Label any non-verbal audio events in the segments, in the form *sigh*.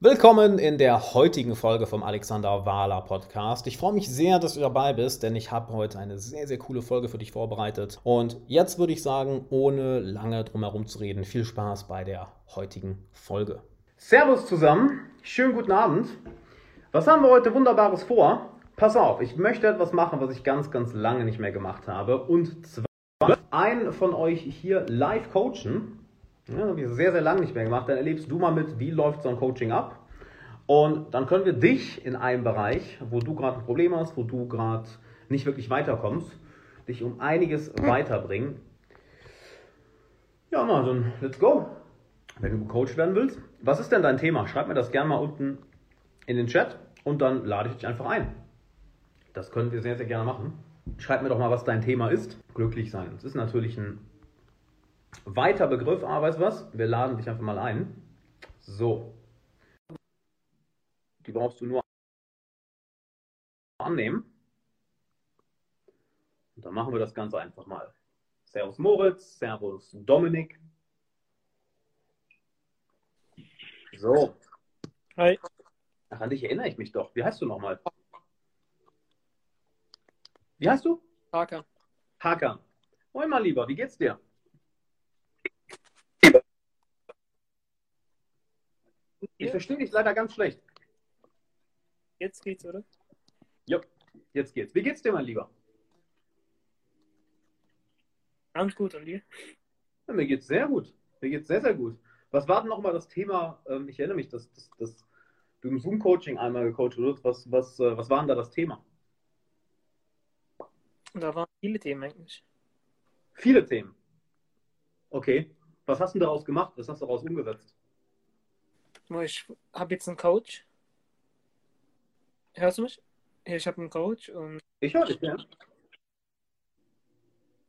Willkommen in der heutigen Folge vom Alexander Wahler Podcast. Ich freue mich sehr, dass du dabei bist, denn ich habe heute eine sehr, sehr coole Folge für dich vorbereitet. Und jetzt würde ich sagen, ohne lange drumherum zu reden, viel Spaß bei der heutigen Folge. Servus zusammen, schönen guten Abend. Was haben wir heute Wunderbares vor? Pass auf, ich möchte etwas machen, was ich ganz, ganz lange nicht mehr gemacht habe. Und zwar einen von euch hier live coachen. Ja, das habe ich sehr, sehr lange nicht mehr gemacht. Dann erlebst du mal mit, wie läuft so ein Coaching ab. Und dann können wir dich in einem Bereich, wo du gerade ein Problem hast, wo du gerade nicht wirklich weiterkommst, dich um einiges weiterbringen. Ja, na, dann let's go. Wenn du Coach werden willst, was ist denn dein Thema? Schreib mir das gerne mal unten in den Chat und dann lade ich dich einfach ein. Das können wir sehr, sehr gerne machen. Schreib mir doch mal, was dein Thema ist. Glücklich sein. Das ist natürlich ein weiter Begriff, aber weißt du was? Wir laden dich einfach mal ein. So. Die brauchst du nur annehmen. Und dann machen wir das Ganze einfach mal. Servus Moritz, Servus Dominik. So. Hi. Ach, an dich erinnere ich mich doch. Wie heißt du nochmal? Wie heißt du? Hakan. Hakan. Moin mal lieber, wie geht's dir? Ich verstehe dich leider ganz schlecht. Jetzt geht's, oder? Ja, jetzt geht's. Wie geht's dir, mein Lieber? Ganz gut, und dir? Ja, mir geht's sehr gut. Mir geht's sehr, sehr gut. Was war denn nochmal das Thema? Ähm, ich erinnere mich, dass, dass, dass du im Zoom-Coaching einmal gecoacht wurdest. Was, was, äh, was war denn da das Thema? Da waren viele Themen eigentlich. Viele Themen. Okay. Was hast du daraus gemacht? Was hast du daraus umgesetzt? Nur Ich habe jetzt einen Coach. Hörst du mich? Ich habe einen Coach und Ich höre dich, ja.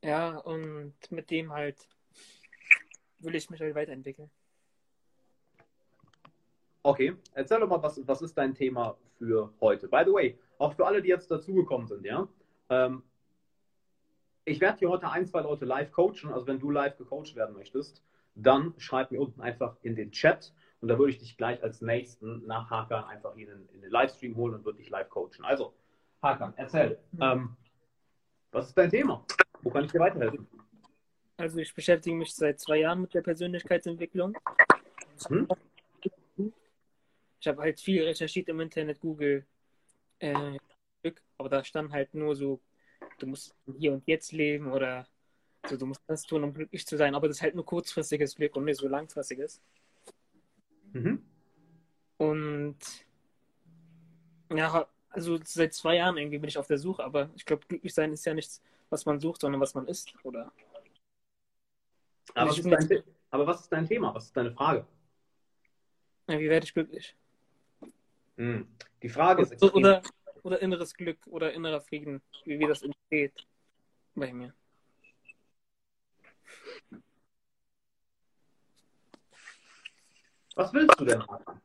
ja, und mit dem halt will ich mich halt weiterentwickeln. Okay, erzähl doch mal, was, was ist dein Thema für heute? By the way, auch für alle, die jetzt dazugekommen sind, ja. Ähm, ich werde hier heute ein, zwei Leute live coachen. Also wenn du live gecoacht werden möchtest, dann schreib mir unten einfach in den Chat und da würde ich dich gleich als nächsten nach Hakan einfach hier in, in den Livestream holen und würde dich live coachen. Also, Hakan, erzähl. Ähm, was ist dein Thema? Wo kann ich dir weiterhelfen? Also ich beschäftige mich seit zwei Jahren mit der Persönlichkeitsentwicklung. Hm? Ich habe halt viel recherchiert im Internet, Google, äh, Glück, aber da stand halt nur so, du musst hier und jetzt leben oder so, du musst das tun, um glücklich zu sein. Aber das ist halt nur kurzfristiges Glück und nicht so langfristiges. Mhm. Und ja, also seit zwei Jahren irgendwie bin ich auf der Suche, aber ich glaube, glücklich sein ist ja nichts, was man sucht, sondern was man ist, oder? Aber, was Ich ist dein, aber was ist dein Thema? Was ist deine Frage? Ja, wie werde ich glücklich? Hm. Die Frage ist, Oder, oder, oder inneres Glück oder innerer Frieden, wie, wie das entsteht bei mir. Was willst du denn, Hakan?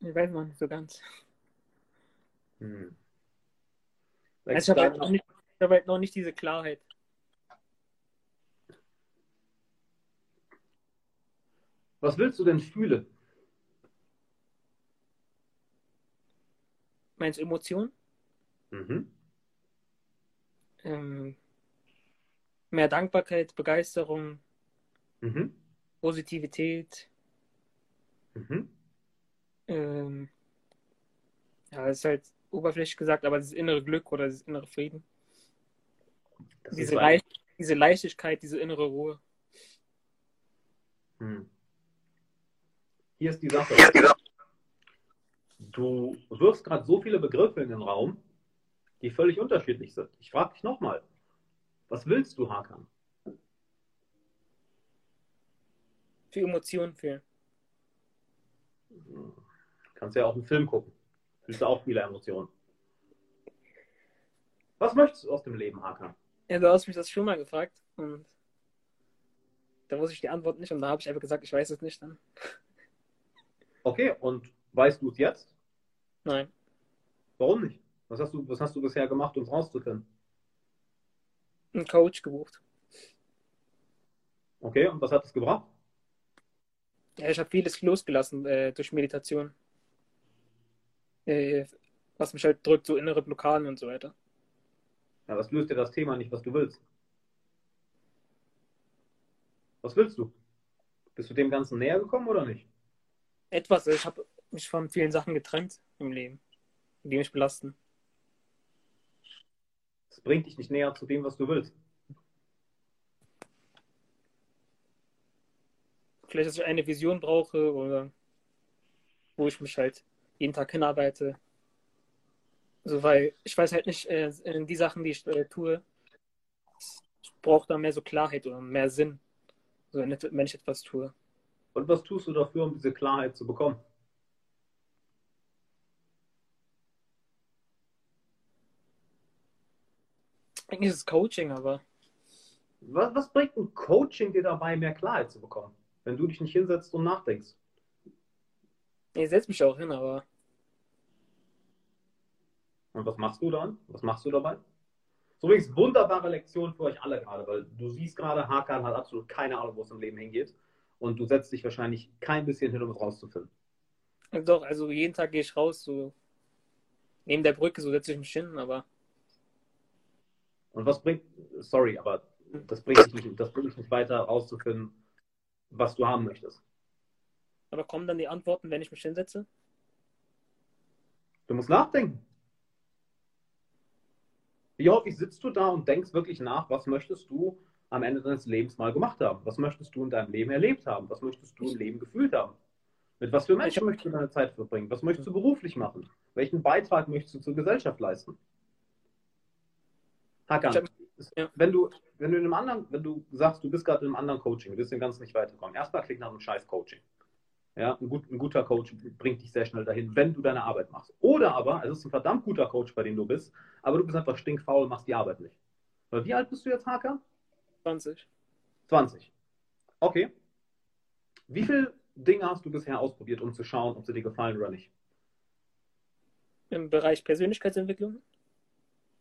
Ich weiß noch nicht so ganz. Hm. Also ich habe halt, noch nicht- ich hab halt noch nicht diese Klarheit. Was willst du denn fühlen? Meinst du Emotionen? Mhm. Ähm, mehr Dankbarkeit, Begeisterung, Mhm. Positivität. Mhm. Ähm, ja, das ist halt oberflächlich gesagt, aber dieses innere Glück oder dieses innere Frieden. Das Diese, Leicht, diese Leichtigkeit, diese innere Ruhe. Hm. Hier ist die Sache. Du wirfst gerade so viele Begriffe in den Raum, die völlig unterschiedlich sind. Ich frage dich nochmal. Was willst du, Hakan? Für Emotionen fühlen. Hm. Kannst ja auch einen Film gucken. Fühlst du auch viele Emotionen. Was möchtest du aus dem Leben, Hakan? Ja, du hast mich das schon mal gefragt und da wusste ich die Antwort nicht und da habe ich einfach gesagt, ich weiß es nicht dann. Okay, und weißt du es jetzt? Nein. Warum nicht? Was hast du, was hast du bisher gemacht, um es rauszufinden? einen Coach gebucht. Okay, und was hat das gebracht? Ja, ich habe vieles losgelassen äh, durch Meditation. Äh, was mich halt drückt, so innere Blockaden und so weiter. Ja, was löst dir das Thema nicht, was du willst? Was willst du? Bist du dem Ganzen näher gekommen oder nicht? Etwas, also ich habe mich von vielen Sachen getrennt im Leben, die mich belasten. Das bringt dich nicht näher zu dem, was du willst. Vielleicht, dass ich eine Vision brauche oder wo ich mich halt jeden Tag hinarbeite. Also, weil ich weiß halt nicht, äh, die Sachen, die ich äh, tue, ich brauche da mehr so Klarheit oder mehr Sinn, so, wenn ich etwas tue. Und was tust du dafür, um diese Klarheit zu bekommen? Eigentlich ist es Coaching, aber. Was, was bringt ein Coaching dir dabei, mehr Klarheit zu bekommen, wenn du dich nicht hinsetzt und nachdenkst? Ich setze mich auch hin, aber. Und was machst du dann? Was machst du dabei? So übrigens wunderbare Lektion für euch alle gerade, weil du siehst gerade, Hakan hat absolut keine Ahnung, wo es im Leben hingeht. Und du setzt dich wahrscheinlich kein bisschen hin, um es rauszufinden. Doch, also jeden Tag gehe ich raus, so neben der Brücke, so setze ich mich hin, aber. Und was bringt, sorry, aber das bringt dich nicht, das bringt dich nicht weiter rauszufinden, was du haben möchtest. Aber kommen dann die Antworten, wenn ich mich hinsetze? Du musst nachdenken. Wie häufig sitzt du da und denkst wirklich nach, was möchtest du am Ende deines Lebens mal gemacht haben? Was möchtest du in deinem Leben erlebt haben? Was möchtest du im Leben gefühlt haben? Mit was für Menschen möchtest du deine Zeit verbringen? Was möchtest du beruflich machen? Welchen Beitrag möchtest du zur Gesellschaft leisten? Hakan, ja. wenn du, wenn du in einem anderen, wenn du sagst, du bist gerade in einem anderen Coaching, du wirst dem Ganzen nicht weiterkommen. Erstmal klingt nach einem scheiß Coaching. Ja, ein, gut, ein guter Coach bringt dich sehr schnell dahin, wenn du deine Arbeit machst. Oder aber, es ist ein verdammt guter Coach, bei dem du bist, aber du bist einfach stinkfaul und machst die Arbeit nicht. Weil wie alt bist du jetzt, Hakan? 20. 20. Okay. Wie viele Dinge hast du bisher ausprobiert, um zu schauen, ob sie dir gefallen oder nicht? Im Bereich Persönlichkeitsentwicklung?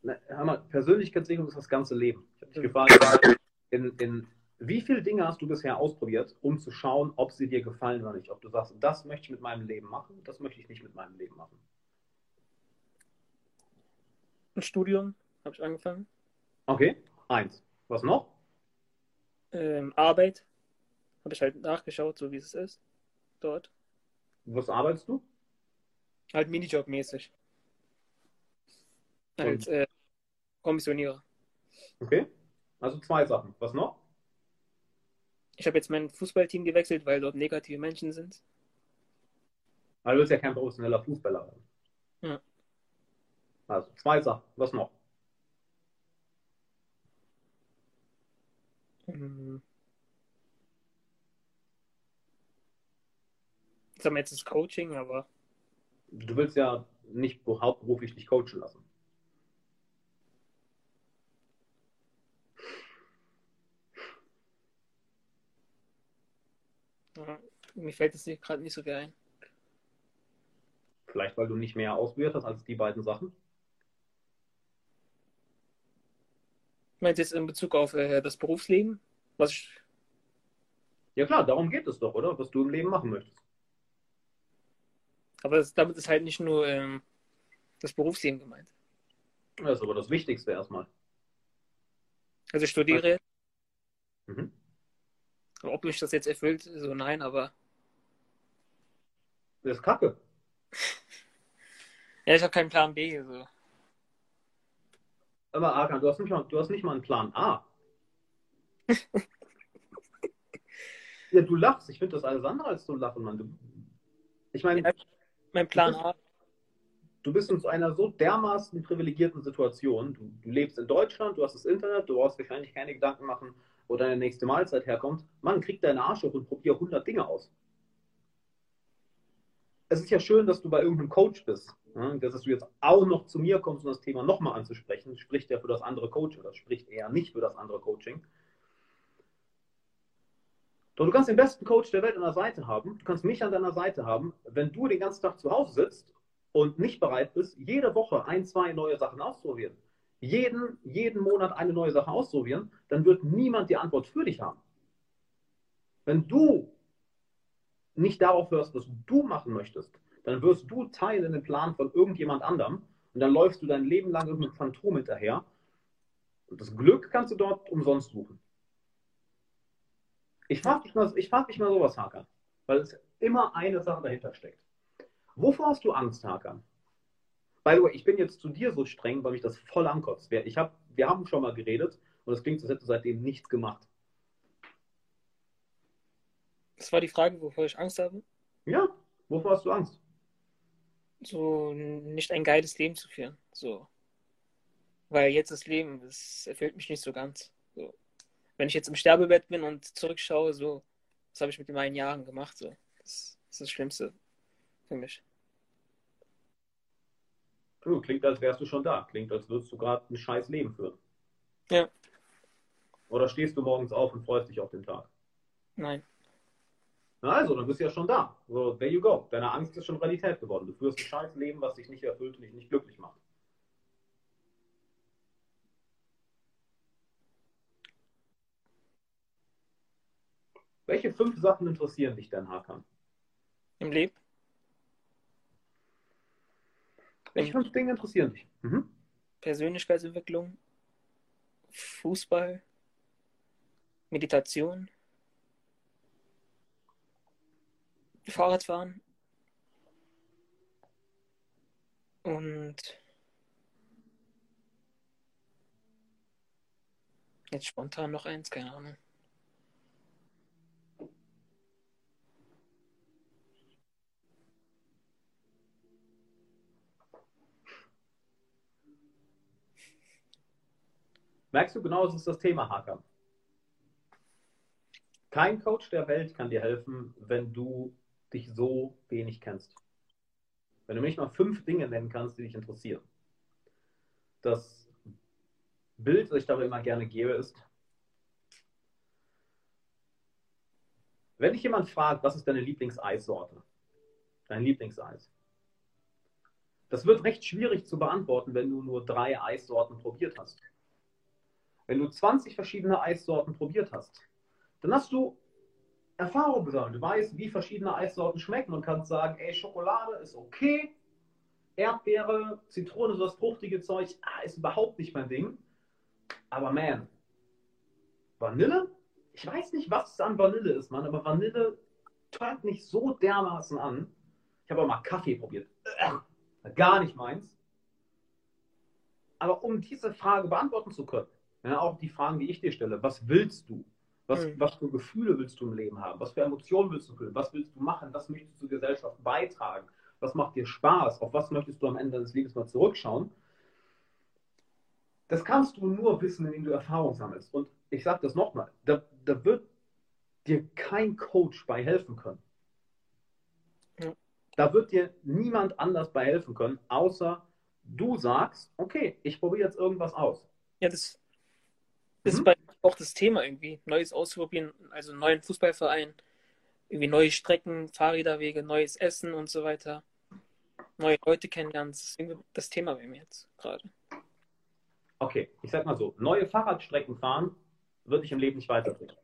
Na, hör mal, Persönlichkeitsentwicklung ist das ganze Leben. Ich habe dich gefragt, in, in wie viele Dinge hast du bisher ausprobiert, um zu schauen, ob sie dir gefallen oder nicht? Ob du sagst, das möchte ich mit meinem Leben machen, das möchte ich nicht mit meinem Leben machen. Ein Studium habe ich angefangen. Okay, eins. Was noch? Ähm, Arbeit habe ich halt nachgeschaut, so wie es ist. Dort. Was arbeitest du? Halt Minijob-mäßig. Als äh, Kommissionierer. Okay. Also zwei Sachen. Was noch? Ich habe jetzt mein Fußballteam gewechselt, weil dort negative Menschen sind. Weil du willst ja kein professioneller Fußballer werden. Ja. Also zwei Sachen. Was noch? Mhm. Jetzt haben wir jetzt das Coaching, aber Du willst ja nicht hauptberuflich dich coachen lassen. Ja, mir fällt es gerade nicht so viel ein. Vielleicht, weil du nicht mehr ausprobiert hast als die beiden Sachen. Ich meine jetzt in Bezug auf äh, das Berufsleben, was ich, Ja klar, darum geht es doch, oder? Was du im Leben machen möchtest. aber das, damit ist halt nicht nur ähm, das Berufsleben gemeint. Das ist aber das Wichtigste erstmal. Also ich studiere, Mhm. Ob mich das jetzt erfüllt, so nein, aber Das ist kacke. *laughs* ja, ich habe keinen Plan B. So. Aber Arkan, du hast nicht mal, du hast nicht mal einen Plan A. *laughs* ja, du lachst. Ich finde das alles andere als so lachen, Mann. Du, ich meine, Ja. Mein Plan A, du bist in so einer so dermaßen privilegierten Situation. Du, du lebst in Deutschland, du hast das Internet, du brauchst wahrscheinlich keine Gedanken machen, wo deine nächste Mahlzeit herkommt. Mann, krieg deinen Arsch hoch und probier 100 Dinge aus. Es ist ja schön, dass du bei irgendeinem Coach bist. Ja, dass du jetzt auch noch zu mir kommst, um das Thema nochmal anzusprechen, spricht ja für das andere Coaching oder spricht eher nicht für das andere Coaching. Doch du kannst den besten Coach der Welt an der Seite haben. Du kannst mich an deiner Seite haben, wenn du den ganzen Tag zu Hause sitzt und nicht bereit bist, jede Woche ein, zwei neue Sachen auszuprobieren. Jeden, jeden Monat eine neue Sache ausprobieren, dann wird niemand die Antwort für dich haben. Wenn du nicht darauf hörst, was du machen möchtest, dann wirst du Teil in den Plan von irgendjemand anderem und dann läufst du dein Leben lang irgendeinem Phantom hinterher. Und das Glück kannst du dort umsonst suchen. Ich frage dich, mal, frag dich mal sowas, Hakan, weil es immer eine Sache dahinter steckt. Wovor hast du Angst, Hakan? By the way, ich bin jetzt zu dir so streng, weil mich das voll ankotzt. Ich hab, wir haben schon mal geredet und es klingt, als hättest du seitdem nichts gemacht. Das war die Frage, wovor ich Angst habe? Ja, wovor hast du Angst? So nicht ein geiles Leben zu führen. So. Weil jetzt das Leben, das erfüllt mich nicht so ganz. So. Wenn ich jetzt im Sterbebett bin und zurückschaue, so, was habe ich mit meinen Jahren gemacht? So. Das, das ist das Schlimmste für mich. Du, klingt, als wärst du schon da. Klingt, als würdest du gerade ein scheiß Leben führen. Ja. Oder stehst du morgens auf und freust dich auf den Tag? Nein. Na also, dann bist du ja schon da. So, there you go. Deine Angst ist schon Realität geworden. Du führst ein scheiß Leben, was dich nicht erfüllt und dich nicht glücklich macht. Welche fünf Sachen interessieren dich denn, Hakan? Im Leben? Welche fünf Dinge interessieren dich? Mhm. Persönlichkeitsentwicklung, Fußball, Meditation, Fahrradfahren und jetzt spontan noch eins, keine Ahnung. Merkst du genau, das ist das Thema, Hakan. Kein Coach der Welt kann dir helfen, wenn du dich so wenig kennst. Wenn du mich mal fünf Dinge nennen kannst, die dich interessieren. Das Bild, das ich dabei immer gerne gebe, ist, wenn dich jemand fragt, was ist deine Lieblingseissorte? Dein Lieblingseis. Das wird recht schwierig zu beantworten, wenn du nur drei Eissorten probiert hast. Wenn du 20 verschiedene Eissorten probiert hast, dann hast du Erfahrung gesammelt. Du weißt, wie verschiedene Eissorten schmecken und kannst sagen, ey, Schokolade ist okay, Erdbeere, Zitrone, so das fruchtige Zeug, ah, ist überhaupt nicht mein Ding. Aber man, Vanille? Ich weiß nicht, was es an Vanille ist, Mann, aber Vanille tönt nicht so dermaßen an. Ich habe auch mal Kaffee probiert. Gar nicht meins. Aber um diese Frage beantworten zu können, ja, auch die Fragen, die ich dir stelle. Was willst du? Was, mhm. was für Gefühle willst du im Leben haben? Was für Emotionen willst du fühlen? Was willst du machen? Was möchtest du zur Gesellschaft beitragen? Was macht dir Spaß? Auf was möchtest du am Ende deines Lebens mal zurückschauen? Das kannst du nur wissen, indem du Erfahrung sammelst. Und ich sage das nochmal, da, da wird dir kein Coach bei helfen können. Ja. Da wird dir niemand anders bei helfen können, außer du sagst, okay, ich probiere jetzt irgendwas aus. Ja, das ist mhm. bei auch das Thema irgendwie. Neues ausprobieren, also einen neuen Fußballverein, irgendwie neue Strecken, Fahrräderwege, neues Essen und so weiter. Neue Leute kennenlernen, das ist irgendwie das Thema bei mir jetzt gerade. Okay, ich sag mal so, neue Fahrradstrecken fahren würde ich im Leben nicht weiterbringen.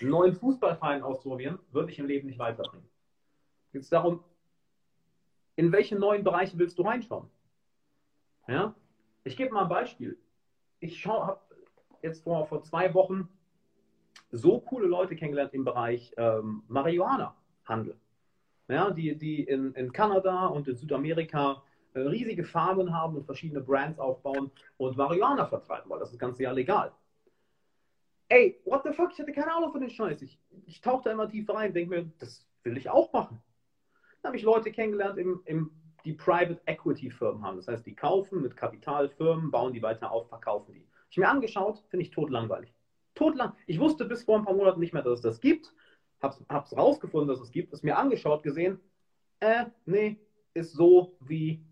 Einen neuen Fußballverein ausprobieren würde ich im Leben nicht weiterbringen. Jetzt darum, in welche neuen Bereiche willst du reinschauen? Ja? Ich gebe mal ein Beispiel. Ich habe jetzt vor, vor zwei Wochen so coole Leute kennengelernt im Bereich ähm, Marihuana-Handel. Ja, die, die in, in Kanada und in Südamerika äh, riesige Farmen haben und verschiedene Brands aufbauen und Marihuana vertreiben, weil das ist ganz ja legal. Ey, what the fuck, ich hatte keine Ahnung von den Scheiß. Ich, ich tauche immer tiefer rein, denke mir, das will ich auch machen. Dann habe ich Leute kennengelernt, im, im, die Private Equity Firmen haben. Das heißt, die kaufen mit Kapitalfirmen, bauen die weiter auf, verkaufen die. Ich mir angeschaut, finde ich totlangweilig. Totlang. Ich wusste bis vor ein paar Monaten nicht mehr, dass es das gibt. Hab's, hab's rausgefunden, dass es gibt. Es mir angeschaut, gesehen. Äh, nee, ist so wie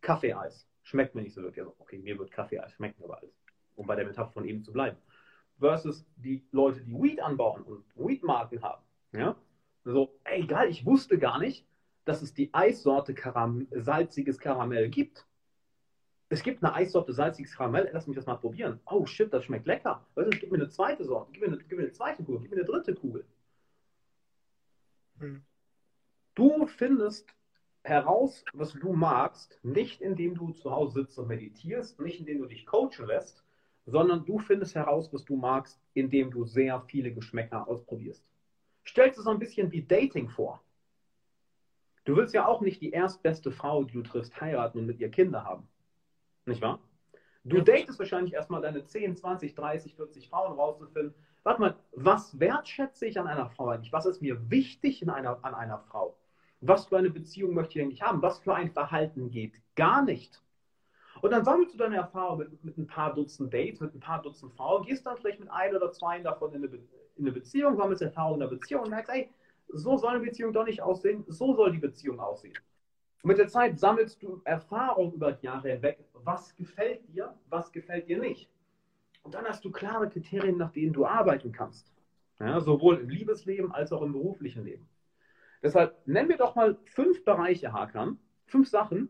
Kaffeeeis. Schmeckt mir nicht so wirklich. Also, okay, mir wird Kaffeeeis schmecken, aber alles. Um bei der Metapher von eben zu bleiben. Versus die Leute, die Weed anbauen und Weed-Marken haben. Ja? So, ey, geil, ich wusste gar nicht, dass es die Eissorte Karam salziges Karamell gibt. Es gibt eine Eissorte salziges Karamell, lass mich das mal probieren. Oh shit, das schmeckt lecker. Weißt du, gib mir eine zweite Sorte, gib mir eine, gib mir eine zweite Kugel, gib mir eine dritte Kugel. Hm. Du findest heraus, was du magst, nicht indem du zu Hause sitzt und meditierst, nicht indem du dich coachen lässt, sondern du findest heraus, was du magst, indem du sehr viele Geschmäcker ausprobierst. Stellst es so ein bisschen wie Dating vor. Du willst ja auch nicht die erstbeste Frau, die du triffst, heiraten und mit ihr Kinder haben. Nicht wahr? Du ja. datest wahrscheinlich erstmal deine 10, 20, 30, 40 Frauen rauszufinden. Warte mal, was wertschätze ich an einer Frau eigentlich? Was ist mir wichtig in einer, an einer Frau? Was für eine Beziehung möchte ich eigentlich haben? Was für ein Verhalten geht gar nicht? Und dann sammelst du deine Erfahrung mit, mit ein paar Dutzend Dates, mit ein paar Dutzend Frauen, gehst dann vielleicht mit ein oder zwei davon in eine, in eine Beziehung, sammelst Erfahrung in der Beziehung und merkst, ey, so soll eine Beziehung doch nicht aussehen, so soll die Beziehung aussehen. Und mit der Zeit sammelst du Erfahrung über die Jahre hinweg, was gefällt dir, was gefällt dir nicht. Und dann hast du klare Kriterien, nach denen du arbeiten kannst. Ja, sowohl im Liebesleben als auch im beruflichen Leben. Deshalb nennen wir doch mal fünf Bereiche, Hakan, fünf Sachen,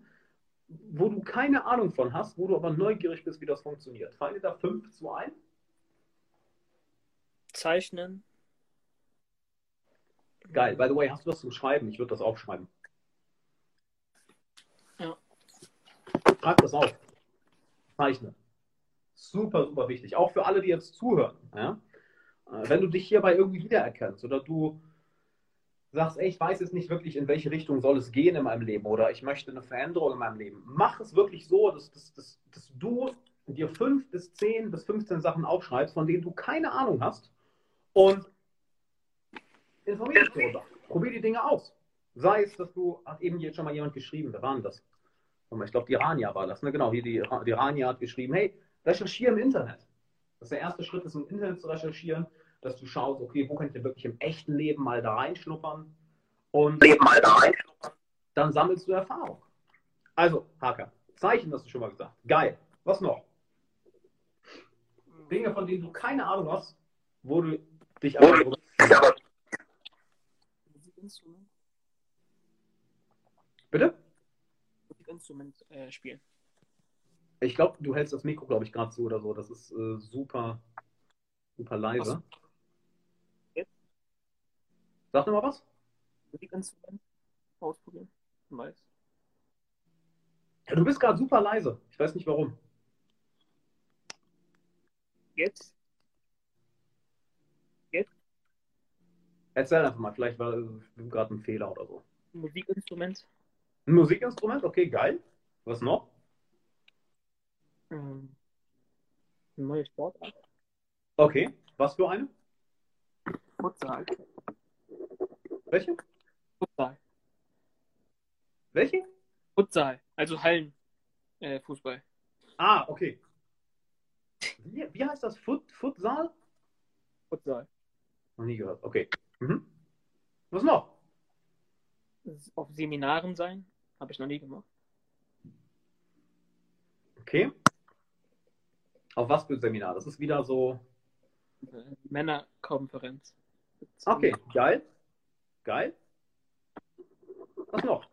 wo du keine Ahnung von hast, wo du aber neugierig bist, wie das funktioniert. Fallen dir da fünf zu ein? Zeichnen. Geil. By the way, hast du was zum Schreiben? Ich würde das aufschreiben. Ja. Schreib das auf. Zeichne. Super, super wichtig. Auch für alle, die jetzt zuhören. Ja? Äh, wenn du dich hierbei irgendwie wiedererkennst oder du sagst, ey, ich weiß jetzt nicht wirklich, in welche Richtung soll es gehen in meinem Leben oder ich möchte eine Veränderung in meinem Leben. Mach es wirklich so, dass, dass, dass, dass du dir fünf bis zehn bis 15 Sachen aufschreibst, von denen du keine Ahnung hast und informier dich darüber. Probier die Dinge aus. Sei es, dass du, hat eben jetzt schon mal jemand geschrieben, wer war denn das? Ich glaube, die Rania war das. Ne? Genau, hier die, die Rania hat geschrieben, hey, recherchiere im Internet. Das ist der erste Schritt, ist im Internet zu recherchieren dass du schaust, okay, wo kann ich denn wirklich im echten Leben mal da reinschnuppern? Und Leben mal da reinschnuppern. Dann sammelst du Erfahrung. Also, Hacker, Zeichen hast du schon mal gesagt. Geil. Was noch? Dinge, von denen du keine Ahnung hast, wo du dich aber. Bitte? Musikinstrument äh, spielen. Ich glaube, du hältst das Mikro, glaube ich, gerade zu oder so. Das ist äh, super, super leise. Was? Sag nochmal was? Musikinstrument ausprobieren. Weiß. Ja, du bist gerade super leise. Ich weiß nicht warum. Jetzt? Jetzt? Erzähl einfach mal, vielleicht war gerade ein Fehler oder so. Musikinstrument. Ein Musikinstrument, okay, geil. Was noch? Ähm, eine neue Sportart. Okay, was für eine? Futsal. Welche? Futsal. Welche? Futsal, also Hallen äh, Fußball. Ah, okay. Wie, wie heißt das? Fut, Futsal? Futsal. Noch nie gehört. Okay. Mhm. Was noch? Auf Seminaren sein. Habe ich noch nie gemacht. Okay. Auf was für Seminar? Das ist wieder so. Äh, Männerkonferenz. Okay, geil. Geil. Was noch?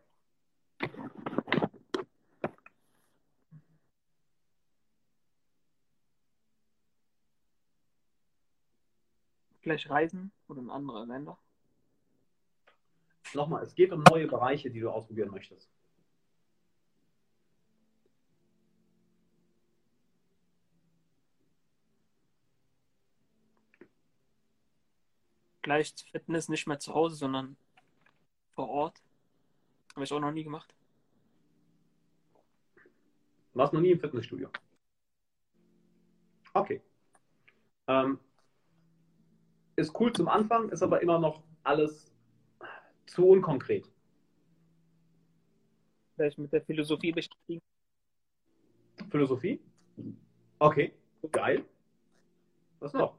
Vielleicht reisen oder in andere Länder. Nochmal, es geht um neue Bereiche, die du ausprobieren möchtest. Gleich Fitness nicht mehr zu Hause, sondern vor Ort. Habe ich auch noch nie gemacht. Warst noch nie im Fitnessstudio? Okay. Ähm, ist cool zum Anfang, ist aber immer noch alles zu unkonkret. Vielleicht mit der Philosophie beschäftigen. Philosophie? Okay, geil. Was noch?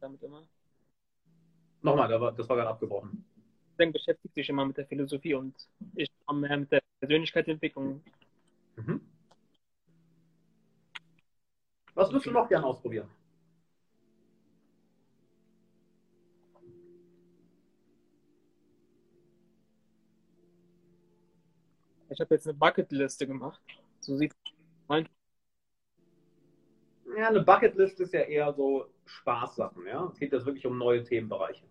Damit immer. Nochmal, das war gerade abgebrochen. Dann beschäftigt sich immer mit der Philosophie und ich mehr mit der Persönlichkeitsentwicklung. Mhm. Was würdest du noch gerne ausprobieren? Ich habe jetzt eine Bucketliste gemacht. So sieht mein Ja, eine Bucketlist ist ja eher so Spaßsachen, ja. Es geht jetzt wirklich um neue Themenbereiche.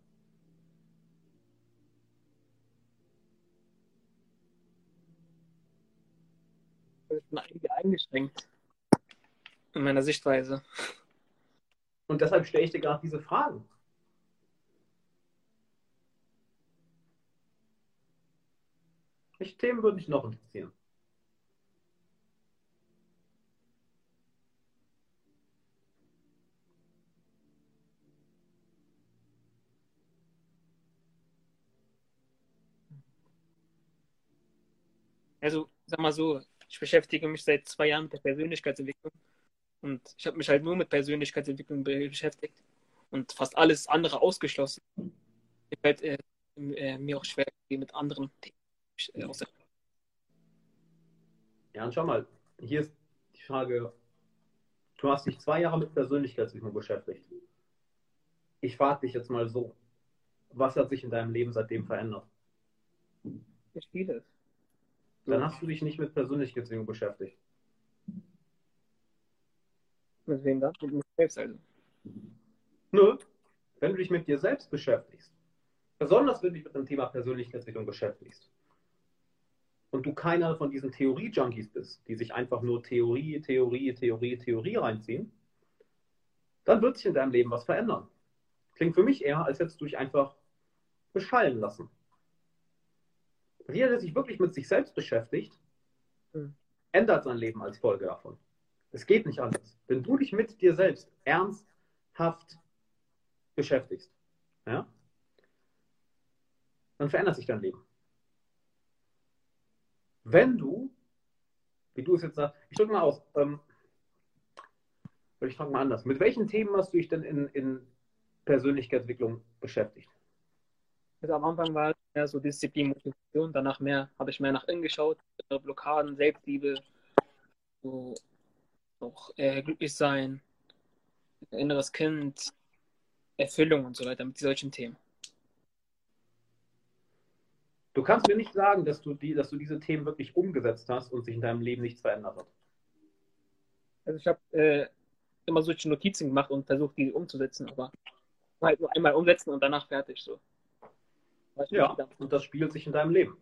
ich bin irgendwie eingeschränkt in meiner Sichtweise. Und deshalb stelle ich dir gerade diese Fragen. Welche Themen würden dich noch interessieren? Also, sag mal so, ich beschäftige mich seit zwei Jahren mit der Persönlichkeitsentwicklung und ich habe mich halt nur mit Persönlichkeitsentwicklung beschäftigt und fast alles andere ausgeschlossen. Ich fällt äh, äh, mir auch schwer, mit anderen Themen aus Ja, und schau mal, hier ist die Frage, du hast dich zwei Jahre mit Persönlichkeitsentwicklung beschäftigt. Ich frage dich jetzt mal so, was hat sich in deinem Leben seitdem verändert? Nicht vieles. Dann hast du dich nicht mit Persönlichkeitsentwicklung beschäftigt. Mit wem dann? Mit mir selbst also. Nö. Wenn du dich mit dir selbst beschäftigst, besonders wenn du dich mit dem Thema Persönlichkeitsentwicklung beschäftigst, und du keiner von diesen Theorie-Junkies bist, die sich einfach nur Theorie, Theorie, Theorie, Theorie reinziehen, dann wird sich in deinem Leben was verändern. Klingt für mich eher, als hättest du dich einfach beschallen lassen. Jeder, der sich wirklich mit sich selbst beschäftigt, Hm. ändert sein Leben als Folge davon. Es geht nicht anders. Wenn du dich mit dir selbst ernsthaft beschäftigst, ja, dann verändert sich dein Leben. Wenn du, wie du es jetzt sagst, ich drücke mal aus, ähm, ich frage mal anders, mit welchen Themen hast du dich denn in, in Persönlichkeitsentwicklung beschäftigt? Also am Anfang war es mehr so Disziplin, Motivation, danach mehr habe ich mehr nach innen geschaut, äh, Blockaden, Selbstliebe, so auch äh, glücklich sein, inneres Kind, Erfüllung und so weiter mit solchen Themen. Du kannst mir nicht sagen, dass du, die, dass du diese Themen wirklich umgesetzt hast und sich in deinem Leben nichts verändert hat. Also ich habe äh, immer solche Notizen gemacht und versucht, die umzusetzen, aber halt nur einmal umsetzen und danach fertig so. Weißt du, Ja, und das spiegelt sich in deinem Leben.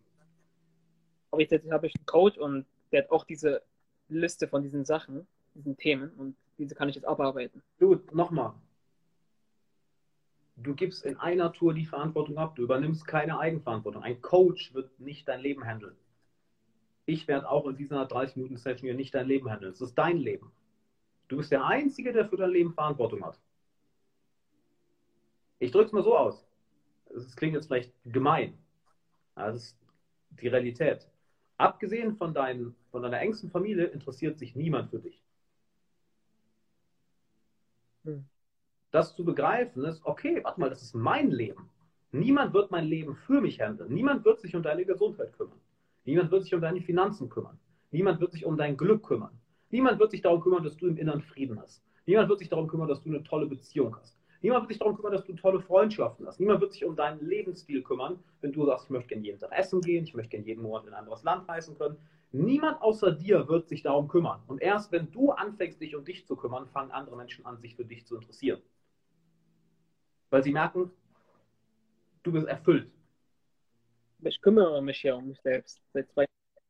Aber jetzt habe ich einen Coach und der hat auch diese Liste von diesen Sachen, diesen Themen und diese kann ich jetzt abarbeiten. Du, nochmal. Du gibst in einer Tour die Verantwortung ab. Du übernimmst keine Eigenverantwortung. Ein Coach wird nicht dein Leben handeln. Ich werde auch in dieser 30-Minuten-Session hier nicht dein Leben handeln. Es ist dein Leben. Du bist der Einzige, der für dein Leben Verantwortung hat. Ich drücke es mal so aus. Es klingt jetzt vielleicht gemein. Aber das ist die Realität. Abgesehen von, dein, von deiner engsten Familie interessiert sich niemand für dich. Hm. Das zu begreifen ist, okay, warte mal, das ist mein Leben. Niemand wird mein Leben für mich handeln. Niemand wird sich um deine Gesundheit kümmern. Niemand wird sich um deine Finanzen kümmern. Niemand wird sich um dein Glück kümmern. Niemand wird sich darum kümmern, dass du im Inneren Frieden hast. Niemand wird sich darum kümmern, dass du eine tolle Beziehung hast. Niemand wird sich darum kümmern, dass du tolle Freundschaften hast. Niemand wird sich um deinen Lebensstil kümmern, wenn du sagst, ich möchte gerne jeden Tag essen gehen, ich möchte gerne jeden Monat in ein anderes Land reisen können. Niemand außer dir wird sich darum kümmern. Und erst wenn du anfängst, dich um dich zu kümmern, fangen andere Menschen an, sich für dich zu interessieren. Weil sie merken, du bist erfüllt. Ich kümmere mich ja um mich selbst seit zwei Jahren.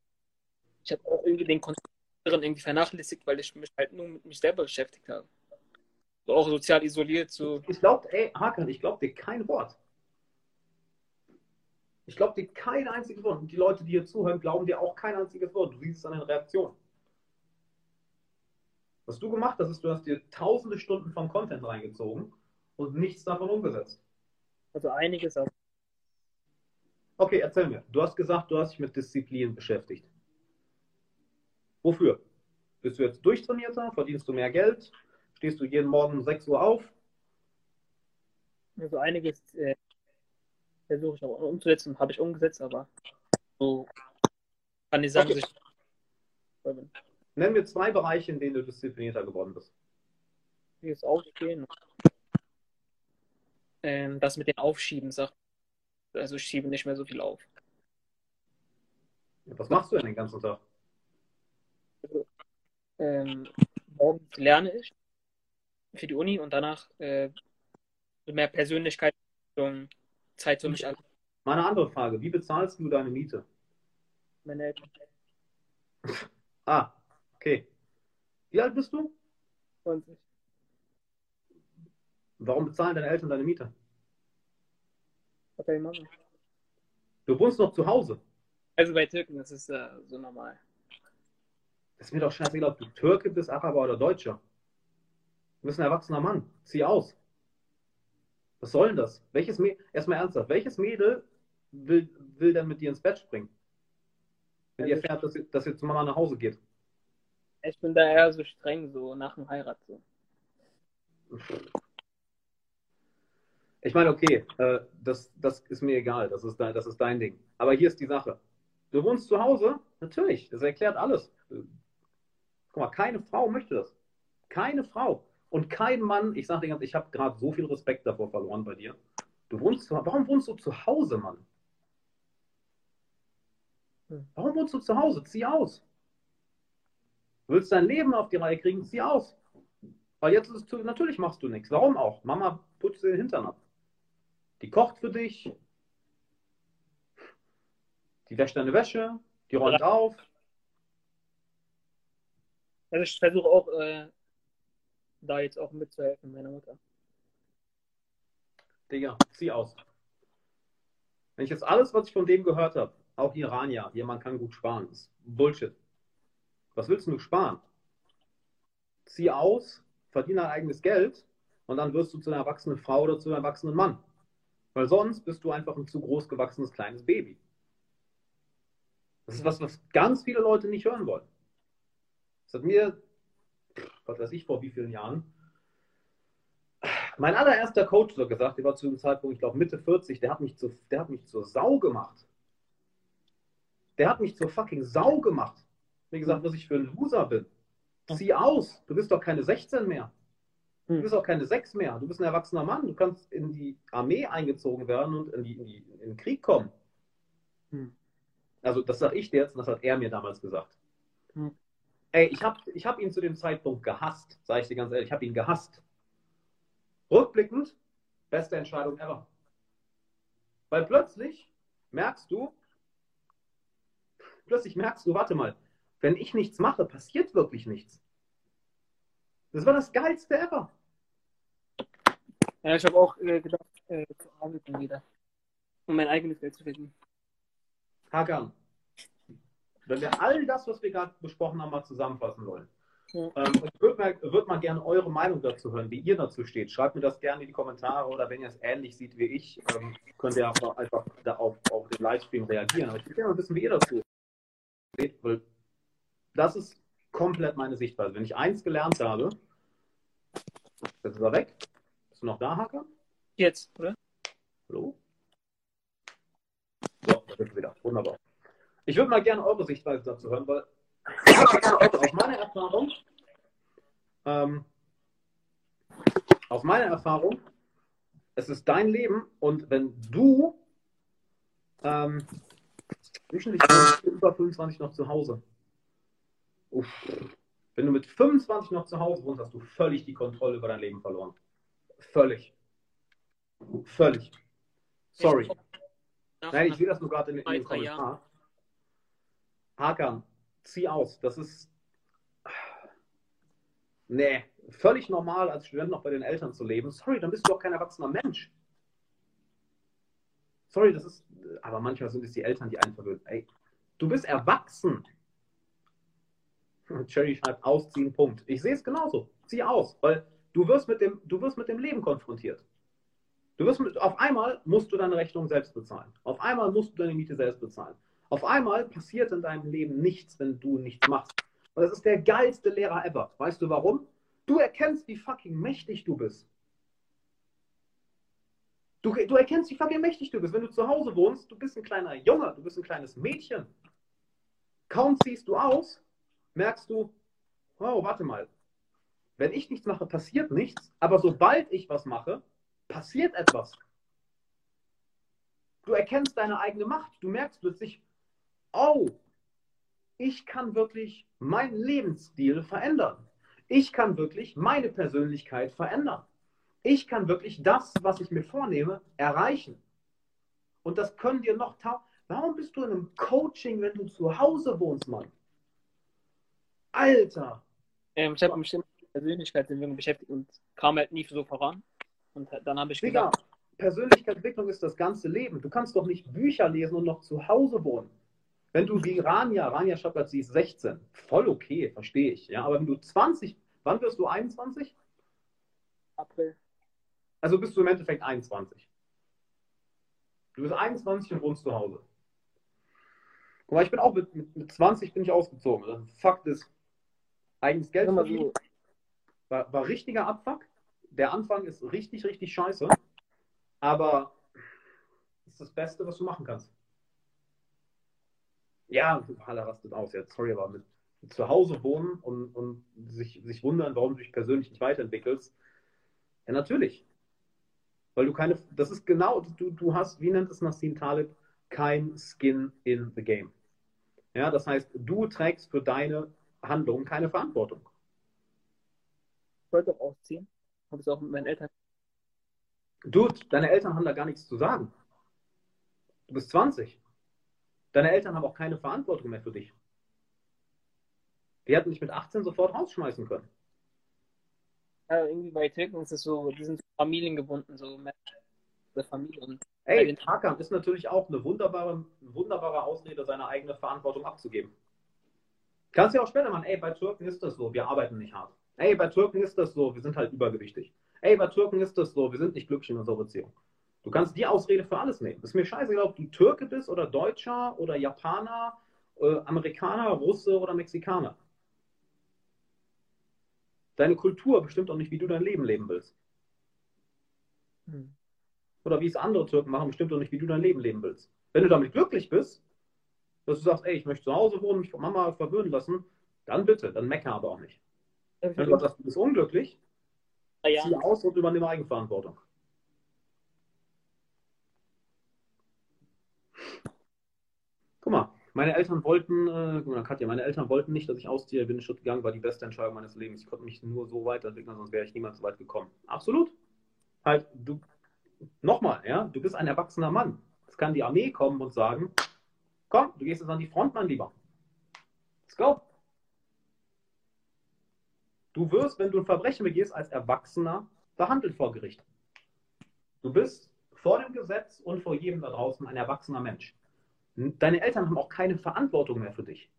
Ich habe auch irgendwie den Kontakt irgendwie vernachlässigt, weil ich mich halt nur mit mich selber beschäftigt habe. So auch sozial isoliert, so. Ich glaube, ey, Hakan, ich glaube dir kein Wort. Ich glaube dir kein einziges Wort. Und die Leute, die hier zuhören, glauben dir auch kein einziges Wort. Du siehst es an den Reaktionen. Was du gemacht hast, ist, du hast dir tausende Stunden von Content reingezogen und nichts davon umgesetzt. Also einiges, aber Okay, erzähl mir. Du hast gesagt, du hast dich mit Disziplin beschäftigt. Wofür? Bist du jetzt durchtrainierter? Verdienst du mehr Geld? Stehst du jeden Morgen um 6 Uhr auf? also einiges äh, versuche ich auch umzusetzen, habe ich umgesetzt, aber so kann ich sagen, Okay. dass ich Nenn mir zwei Bereiche, in denen du disziplinierter geworden bist. Dieses Aufstehen. Ähm, das mit den Aufschieben, sagt. Also ich schiebe nicht mehr so viel auf. Was machst du denn den ganzen Tag? Ähm, morgens lerne ich für die Uni und danach äh, mehr Persönlichkeit und Zeit für mich allein. Meine andere Frage, wie bezahlst du deine Miete? Meine Eltern. *laughs* Ah, okay. Wie alt bist du? 20. Warum bezahlen deine Eltern deine Miete? Was soll ich machen? Du wohnst noch zu Hause. Also bei Türken, das ist äh, so normal. Das ist mir doch scheißegal, ob du Türke bist, Araber oder Deutscher. Du bist ein erwachsener Mann. Zieh aus. Was soll denn das? Welches Mädel, erstmal ernsthaft, welches Mädel will, will denn mit dir ins Bett springen? Wenn ihr Also- erfährt, dass, ihr- dass ihr zu Mama nach Hause geht. Ich bin da eher so streng, so nach dem Heirat. So. Ich meine, okay, äh, das, das ist mir egal, das ist, dein, das ist dein Ding. Aber hier ist die Sache. Du wohnst zu Hause? Natürlich, das erklärt alles. Guck mal, keine Frau möchte das. Keine Frau. Und kein Mann, ich sage dir ganz, ich habe gerade so viel Respekt davor verloren bei dir. Du wohnst zu, warum wohnst du zu Hause, Mann? Hm. Warum wohnst du zu Hause? Zieh aus. Du willst dein Leben auf die Reihe kriegen, zieh aus. Weil jetzt ist es zu, natürlich machst du nichts. Warum auch? Mama putzt den Hintern ab. Die kocht für dich. Die wäscht deine Wäsche. Die räumt auf. Also ich versuche auch äh, da jetzt auch mitzuhelfen, meiner Mutter. Digga, zieh aus. Wenn ich jetzt alles, was ich von dem gehört habe, auch Iranier, ja, man kann gut sparen, ist Bullshit. Was willst du sparen? Zieh aus, verdiene dein eigenes Geld und dann wirst du zu einer erwachsenen Frau oder zu einem erwachsenen Mann. Weil sonst bist du einfach ein zu groß gewachsenes kleines Baby. Das ist was, was ganz viele Leute nicht hören wollen. Das hat mir, was weiß ich, vor wie vielen Jahren, mein allererster Coach so gesagt, der war zu dem Zeitpunkt, ich glaube Mitte 40, der hat mich, zu, der hat mich zur Sau gemacht. Der hat mich zur fucking Sau gemacht. Wie gesagt, was ich für ein Loser bin. Zieh aus. Du bist doch keine 16 mehr. Du Hm. bist auch keine 6 mehr. Du bist ein erwachsener Mann. Du kannst in die Armee eingezogen werden und in, die, in, die, in den Krieg kommen. Hm. Also, das sage ich dir jetzt und das hat er mir damals gesagt. Hm. Ey, ich habe ich hab ihn zu dem Zeitpunkt gehasst, sage ich dir ganz ehrlich. Ich habe ihn gehasst. Rückblickend, beste Entscheidung ever. Weil plötzlich merkst du, plötzlich merkst du, warte mal, wenn ich nichts mache, passiert wirklich nichts. Das war das Geilste ever. Ja, ich habe auch äh, gedacht, äh, zu arbeiten wieder. Um mein eigenes Geld zu verdienen. Hakan, wenn wir all das, was wir gerade besprochen haben, mal zusammenfassen wollen, Ja. ähm, ich würde mal, würd mal gerne eure Meinung dazu hören, wie ihr dazu steht. Schreibt mir das gerne in die Kommentare oder wenn ihr es ähnlich seht wie ich, ähm, könnt ihr auch einfach da auf, auf den Livestream reagieren. Aber ich würde gerne mal wissen, wie ihr dazu seht, weil das ist komplett meine Sichtweise. Wenn ich eins gelernt habe, jetzt ist er weg. Bist du noch da, Hakan? Jetzt, oder? Hallo? So, da sind wir wieder. Wunderbar. Ich würde mal gerne eure Sichtweise dazu hören, weil aus meiner Erfahrung, ähm, aus meiner Erfahrung, es ist dein Leben und wenn du ähm, durchschnittlich über 25 noch zu Hause. Uff. Wenn du mit 25 noch zu Hause wohnst, hast du völlig die Kontrolle über dein Leben verloren. Völlig. Völlig. Sorry. Nein, ich sehe das nur gerade in, in den drei Kommentar. Hakan, zieh aus. Das ist. Nee, völlig normal, als Student noch bei den Eltern zu leben. Sorry, dann bist du auch kein erwachsener Mensch. Sorry, das ist. Aber manchmal sind es die Eltern, die einen verwöhnen. Ey, du bist erwachsen. Cherry schreibt ausziehen, Punkt. Ich sehe es genauso. Zieh aus, weil du wirst mit dem, du wirst mit dem Leben konfrontiert. Du wirst mit, auf einmal musst du deine Rechnung selbst bezahlen. Auf einmal musst du deine Miete selbst bezahlen. Auf einmal passiert in deinem Leben nichts, wenn du nichts machst. Und das ist der geilste Lehrer ever. Weißt du warum? Du erkennst, wie fucking mächtig du bist. Du, du erkennst, wie fucking mächtig du bist. Wenn du zu Hause wohnst, du bist ein kleiner Junge, du bist ein kleines Mädchen. Kaum ziehst du aus, merkst du, oh, warte mal. Wenn ich nichts mache, passiert nichts. Aber sobald ich was mache, passiert etwas. Du erkennst deine eigene Macht. Du merkst plötzlich, oh, ich kann wirklich meinen Lebensstil verändern. Ich kann wirklich meine Persönlichkeit verändern. Ich kann wirklich das, was ich mir vornehme, erreichen. Und das können dir noch taugen. Warum bist du in einem Coaching, wenn du zu Hause wohnst, Mann? Alter! Ähm, ich habe mit Persönlichkeitsentwicklung beschäftigt und kam halt nie so voran. Und dann habe ich Digga, gedacht, Persönlichkeitsentwicklung ist das ganze Leben. Du kannst doch nicht Bücher lesen und noch zu Hause wohnen. Wenn du wie Rania, Rania Schapert, sie ist 16, voll okay, verstehe ich. Ja? Aber wenn du 20, wann wirst du 21? April. Also bist du im Endeffekt 21. Du bist 21 und wohnst zu Hause. Guck mal, ich bin auch mit, mit, mit 20 bin ich ausgezogen. Also Fakt ist, eigenes Geld verdienen so, war, war richtiger Abfuck. Der Anfang ist richtig, richtig scheiße. Aber ist das Beste, was du machen kannst. Ja, Halle rastet aus jetzt. Sorry, aber mit, mit zu Hause wohnen und, und sich, sich wundern, warum du dich persönlich nicht weiterentwickelst. Ja, natürlich. Weil du keine, das ist genau, du, du hast, wie nennt es Nassim Taleb, kein Skin in the Game. Ja, das heißt, du trägst für deine Handlungen keine Verantwortung. Ich wollte auch ausziehen. Habe es auch mit meinen Eltern. Dude, deine Eltern haben da gar nichts zu sagen. Du bist 20. Deine Eltern haben auch keine Verantwortung mehr für dich. Die hätten dich mit 18 sofort rausschmeißen können. Ja, irgendwie bei Türken ist es so, die sind familiengebunden, so mehr der Familie. Und Ey, den- Hakan ist natürlich auch eine wunderbare, wunderbare Ausrede, seine eigene Verantwortung abzugeben. Kannst ja auch später machen, ey, bei Türken ist das so, wir arbeiten nicht hart. Ey, bei Türken ist das so, wir sind halt übergewichtig. Ey, bei Türken ist das so, wir sind nicht glücklich in unserer Beziehung. Du kannst die Ausrede für alles nehmen. Ist mir scheißegal, ob du Türke bist oder Deutscher oder Japaner, äh, Amerikaner, Russe oder Mexikaner. Deine Kultur bestimmt auch nicht, wie du dein Leben leben willst. Hm. Oder wie es andere Türken machen, bestimmt auch nicht, wie du dein Leben leben willst. Wenn du damit glücklich bist, dass du sagst, ey, ich möchte zu Hause wohnen, mich von Mama verwöhnen lassen, dann bitte, dann mecker aber auch nicht. Wenn du sagst, du bist unglücklich, drei zieh Jahren. aus und übernimm Eigenverantwortung. Guck mal, meine Eltern wollten, äh, guck mal, Katja, meine Eltern wollten nicht, dass ich ausziehe, bin einen Schritt gegangen, war die beste Entscheidung meines Lebens. Ich konnte mich nur so weiterentwickeln, sonst wäre ich niemals so weit gekommen. Absolut. Halt, du, nochmal, ja, du bist ein erwachsener Mann. Es kann die Armee kommen und sagen, komm, du gehst jetzt an die Front, mein Lieber. Let's go. Du wirst, wenn du ein Verbrechen begehst, als Erwachsener behandelt vor Gericht. Du bist vor dem Gesetz und vor jedem da draußen ein erwachsener Mensch. Deine Eltern haben auch keine Verantwortung mehr für dich.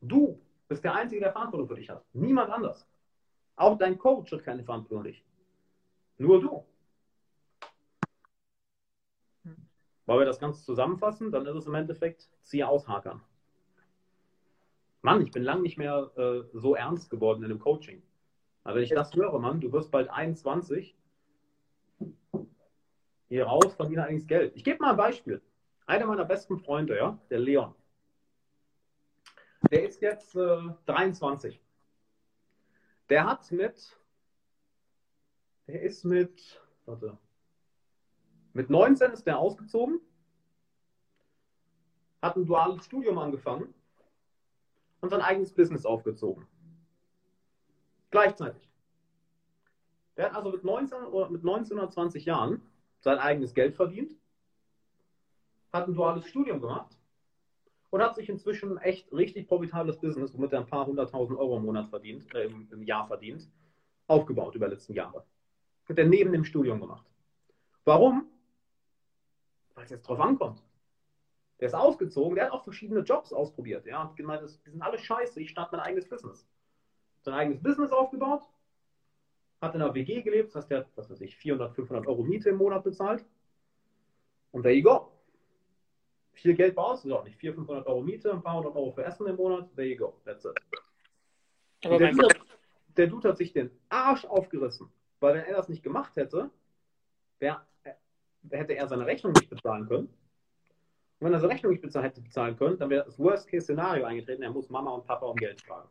Du bist der Einzige, der Verantwortung für dich hat. Niemand anders. Auch dein Coach hat keine Verantwortung für dich. Nur du. Weil wir das Ganze zusammenfassen, dann ist es im Endeffekt ziehe aushakern. Mann, ich bin lang nicht mehr äh, so ernst geworden in dem Coaching. Aber wenn ich das höre, Mann, du wirst bald 21, hier raus, verdiene allerdings Geld. Ich gebe mal ein Beispiel. Einer meiner besten Freunde, ja, der Leon, der ist jetzt äh, 23. Der hat mit, der ist mit, warte, mit 19 ist der ausgezogen, hat ein duales Studium angefangen und sein eigenes Business aufgezogen. Gleichzeitig. Der hat also mit 19 oder mit 19 oder 20 Jahren sein eigenes Geld verdient, hat ein duales Studium gemacht und hat sich inzwischen ein echt richtig profitables Business, womit er ein paar hunderttausend Euro im Monat verdient, äh, im, im Jahr verdient, aufgebaut über die letzten Jahre. Hat er neben dem Studium gemacht. Warum? Weil es jetzt drauf ankommt. Der ist ausgezogen, der hat auch verschiedene Jobs ausprobiert. Ja, hat gemeint, das- die sind alle scheiße, ich starte mein eigenes Business. Sein eigenes Business aufgebaut, hat in einer WG gelebt, das heißt, der hat, was weiß ich, 400, 500 Euro Miete im Monat bezahlt. Und there you go. Viel Geld brauchst du auch nicht. 400, 500 Euro Miete, ein paar hundert Euro für Essen im Monat, there you go. That's it. Aber Der Dude, der Dude hat sich den Arsch aufgerissen, weil wenn er das nicht gemacht hätte, wär, äh, hätte er seine Rechnung nicht bezahlen können. Wenn er seine Rechnung nicht hätte bezahlen können, dann wäre das Worst-Case-Szenario eingetreten, er muss Mama und Papa um Geld fragen.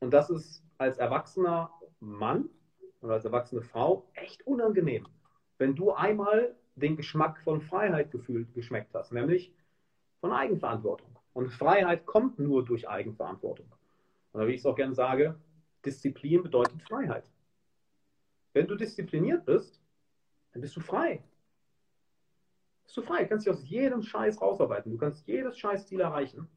Und das ist als erwachsener Mann oder als erwachsene Frau echt unangenehm, wenn du einmal den Geschmack von Freiheit gefühlt geschmeckt hast, nämlich von Eigenverantwortung. Und Freiheit kommt nur durch Eigenverantwortung. Oder wie ich es auch gerne sage, Disziplin bedeutet Freiheit. Wenn du diszipliniert bist, dann bist du frei. Bist du frei. Du kannst dich aus jedem Scheiß rausarbeiten. Du kannst jedes Scheißziel erreichen.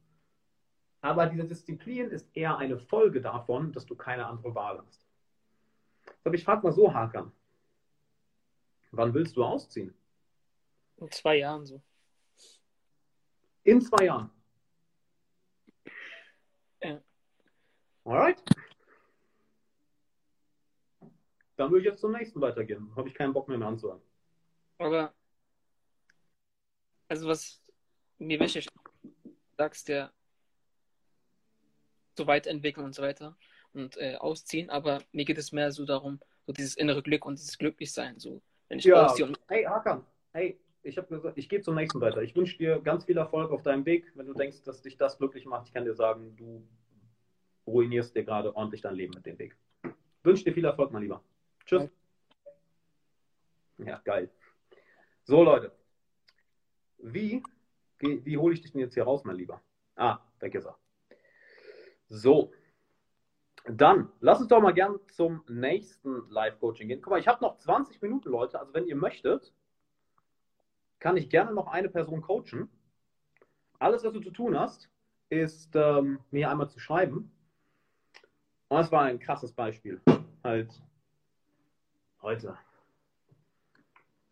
Aber diese Disziplin ist eher eine Folge davon, dass du keine andere Wahl hast. Aber ich frage mal so, Hakan. Wann willst du ausziehen? In zwei Jahren so. In zwei Jahren. Ja. Alright. Dann würde ich jetzt zum nächsten weitergehen. Habe ich keinen Bock mehr, mehr anzuhören. Aber, also was mir wichtig sagst, der so weiterentwickeln und so weiter und äh, ausziehen, aber mir geht es mehr so darum, so dieses innere Glück und dieses Glücklichsein, so wenn ich Ja. ausziehe und Hey, Hakan. Hey, ich habe gesagt, ich gehe zum nächsten weiter. Ich wünsche dir ganz viel Erfolg auf deinem Weg. Wenn du denkst, dass dich das glücklich macht, ich kann dir sagen, du ruinierst dir gerade ordentlich dein Leben mit dem Weg. Wünsche dir viel Erfolg, mein Lieber. Tschüss. Ja, geil. So, Leute. Wie, wie, hole ich dich denn jetzt hier raus, mein Lieber? Ah, weg ist er. So. Dann, lass uns doch mal gern zum nächsten Live-Coaching gehen. Guck mal, ich habe noch 20 Minuten, Leute. Also, wenn ihr möchtet, kann ich gerne noch eine Person coachen. Alles, was du zu tun hast, ist ähm, mir einmal zu schreiben. Und das war ein krasses Beispiel. Halt heute.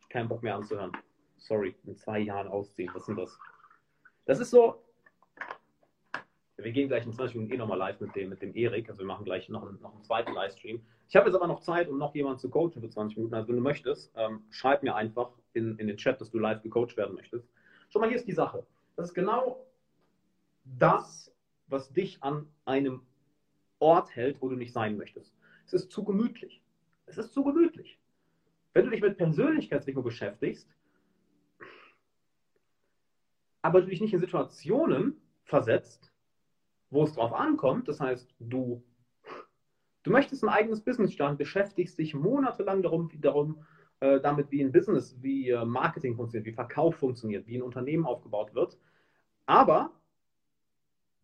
Kein Bock mehr anzuhören. Sorry, in zwei Jahren ausziehen. Was sind das? Das ist so. Wir gehen gleich in 20 Minuten eh nochmal live mit dem, mit dem Erik. Also wir machen gleich noch, einen- noch einen zweiten Livestream. Ich habe jetzt aber noch Zeit, um noch jemanden zu coachen für 20 Minuten. Also wenn du möchtest, ähm, schreib mir einfach in, in den Chat, dass du live gecoacht werden möchtest. Schau mal, hier ist die Sache. Das ist genau das, was dich an einem Ort hält, wo du nicht sein möchtest. Es ist zu gemütlich. Es ist zu gemütlich. Wenn du dich mit Persönlichkeitsentwicklung beschäftigst, aber du dich nicht in Situationen versetzt, wo es drauf ankommt, das heißt, du, du möchtest ein eigenes Business starten, beschäftigst dich monatelang darum, darum äh, damit, wie ein Business, wie äh, Marketing funktioniert, wie Verkauf funktioniert, wie ein Unternehmen aufgebaut wird, aber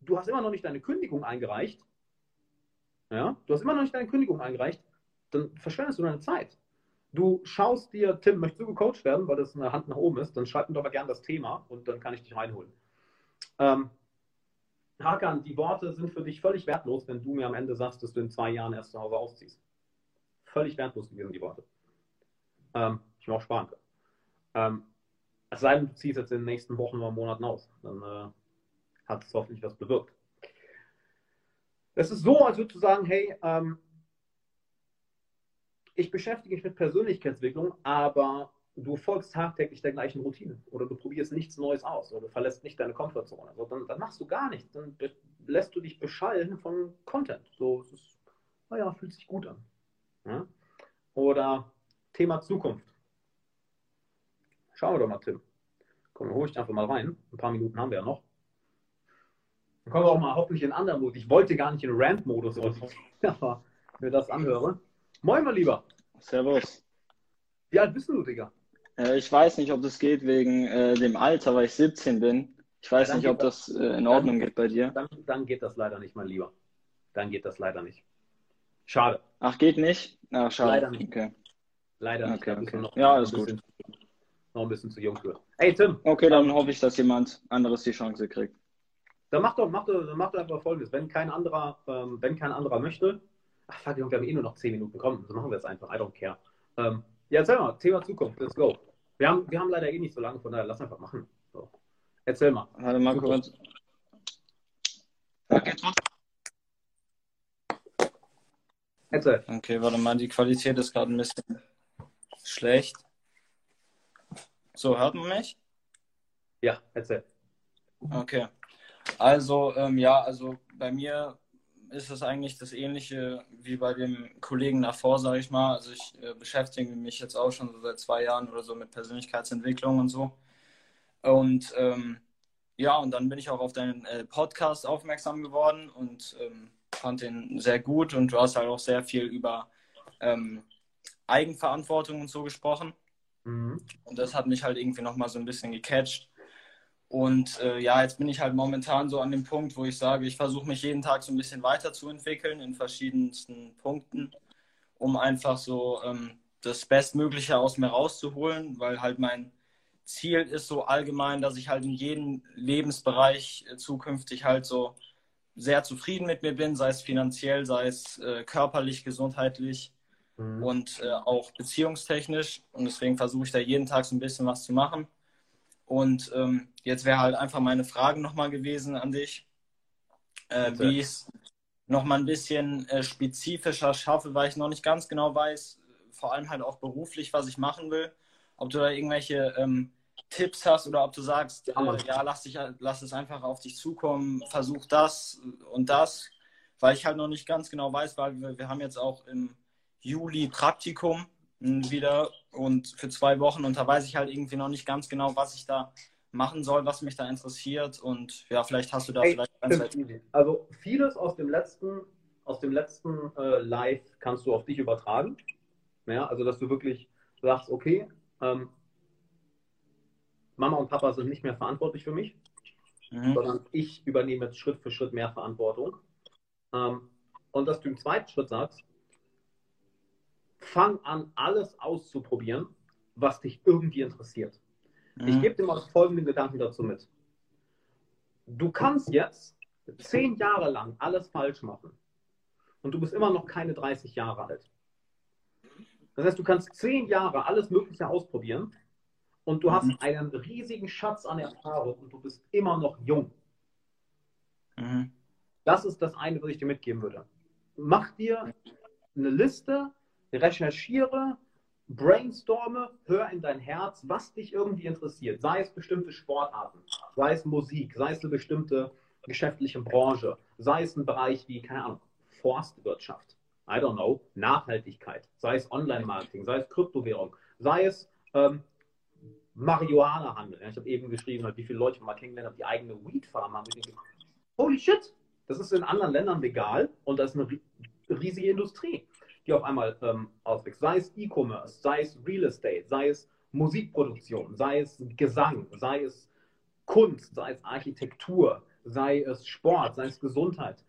du hast immer noch nicht deine Kündigung eingereicht, ja, du hast immer noch nicht deine Kündigung eingereicht, dann verschwendest du deine Zeit. Du schaust dir, Tim, möchtest du gecoacht werden, weil das eine Hand nach oben ist, dann schreib mir doch mal gerne das Thema und dann kann ich dich reinholen. Ähm, Hakan, die Worte sind für dich völlig wertlos, wenn du mir am Ende sagst, dass du in zwei Jahren erst zu Hause ausziehst. Völlig wertlos gewesen, die Worte. Ähm, ich mir auch sparen können. Ähm, es sei denn, du ziehst jetzt in den nächsten Wochen oder Monaten aus. Dann äh, hat es hoffentlich was bewirkt. Es ist so, als würdest du sagen, hey, ähm, ich beschäftige mich mit Persönlichkeitsentwicklung, aber du folgst tagtäglich der gleichen Routine oder du probierst nichts Neues aus oder du verlässt nicht deine Komfortzone. Also dann, dann machst du gar nichts. Dann lässt du dich beschallen von Content. So, es ist, naja, fühlt sich gut an. Ja? Oder Thema Zukunft. Schauen wir doch mal, Tim. Komm, hol ich einfach mal rein. Ein paar Minuten haben wir ja noch. Dann kommen wir auch mal hoffentlich in anderen Modus. Ich wollte gar nicht in Rant-Modus, aber *laughs* wenn ich mir das anhöre. Moin, mein Lieber. Servus. Wie alt bist du, Digga? Äh, ich weiß nicht, ob das geht wegen äh, dem Alter, weil ich 17 bin. Ich weiß Ja, dann nicht, ob geht das äh, in Ordnung geht bei dir. Dann, dann geht das leider nicht, mein Lieber. Dann geht das leider nicht. Schade. Ach, geht nicht? Ach, schade. Leider nicht. Okay. Leider nicht. Okay, okay. Noch, Ja, alles bisschen, noch ein bisschen zu jung für. Ey, Tim, Okay, dann hoffe ich, dass jemand anderes die Chance kriegt. dann mach doch, mach doch, dann mach doch einfach folgendes. Wenn kein anderer, ähm, wenn kein anderer möchte, ach fuck, wir haben eh nur noch 10 Minuten. Komm, so machen wir es einfach. I don't care. Ähm, ja, erzähl mal, Thema Zukunft, let's go. Wir haben, wir haben leider eh nicht so lange, von daher lass einfach machen. So. Erzähl mal. Warte mal kurz. Okay, Erzähl. okay, warte mal, die Qualität ist gerade ein bisschen schlecht. So, hört man mich? Ja, erzähl. Okay. Also, ähm, ja, also bei mir ist es eigentlich das Ähnliche wie bei dem Kollegen davor, sage ich mal. Also ich äh, beschäftige mich jetzt auch schon so seit zwei Jahren oder so mit Persönlichkeitsentwicklung und so. Und ähm, ja, und dann bin ich auch auf deinen äh, Podcast aufmerksam geworden und ähm, fand den sehr gut und du hast halt auch sehr viel über ähm, Eigenverantwortung und so gesprochen. Mhm. Und das hat mich halt irgendwie nochmal so ein bisschen gecatcht. Und äh, ja, jetzt bin ich halt momentan so an dem Punkt, wo ich sage, ich versuche mich jeden Tag so ein bisschen weiterzuentwickeln in verschiedensten Punkten, um einfach so ähm, das Bestmögliche aus mir rauszuholen, weil halt mein Ziel ist so allgemein, dass ich halt in jedem Lebensbereich äh, zukünftig halt so sehr zufrieden mit mir bin, sei es finanziell, sei es äh, körperlich, gesundheitlich mhm. und äh, auch beziehungstechnisch. Und deswegen versuche ich da jeden Tag so ein bisschen was zu machen. Und ähm, jetzt wäre halt einfach meine Frage nochmal gewesen an dich, äh, wie ich es nochmal ein bisschen äh, spezifischer schaffe, weil ich noch nicht ganz genau weiß, vor allem halt auch beruflich, was ich machen will. Ob du da irgendwelche ähm, Tipps hast oder ob du sagst, ja, äh, ja lass, dich, lass es einfach auf dich zukommen, versuch das und das, weil ich halt noch nicht ganz genau weiß, weil wir, wir haben jetzt auch im Juli Praktikum wieder und für zwei Wochen und da weiß ich halt irgendwie noch nicht ganz genau, was ich da machen soll, was mich da interessiert und ja, vielleicht hast du da hey, vielleicht ganz Also vieles aus dem letzten, aus dem letzten äh, Live kannst du auf dich übertragen. Ja, also dass du wirklich sagst, okay, ähm, Mama und Papa sind nicht mehr verantwortlich für mich, mhm. sondern ich übernehme jetzt Schritt für Schritt mehr Verantwortung. Ähm, und dass du im zweiten Schritt sagst, fang an, alles auszuprobieren, was dich irgendwie interessiert. Mhm. Ich gebe dir mal folgenden Gedanken dazu mit. Du kannst jetzt zehn Jahre lang alles falsch machen und du bist immer noch keine 30 Jahre alt. Das heißt, du kannst zehn Jahre alles Mögliche ausprobieren und du mhm. hast einen riesigen Schatz an Erfahrung und du bist immer noch jung. Mhm. Das ist das eine, was ich dir mitgeben würde. Mach dir eine Liste recherchiere, brainstorme, hör in dein Herz, was dich irgendwie interessiert. Sei es bestimmte Sportarten, sei es Musik, sei es eine bestimmte geschäftliche Branche, sei es ein Bereich wie, keine Ahnung, Forstwirtschaft, I don't know, Nachhaltigkeit, sei es Online-Marketing, sei es Kryptowährung, sei es ähm, Marihuana-Handel. Ja, ich habe eben geschrieben, halt, wie viele Leute mal kennengelernt haben, die eigene Weed-Farm haben. Holy shit, das ist in anderen Ländern legal und das ist eine riesige Industrie die auf einmal ähm, auswächst. Sei es E-Commerce, sei es Real Estate, sei es Musikproduktion, sei es Gesang, sei es Kunst, sei es Architektur, sei es Sport, sei es Gesundheit.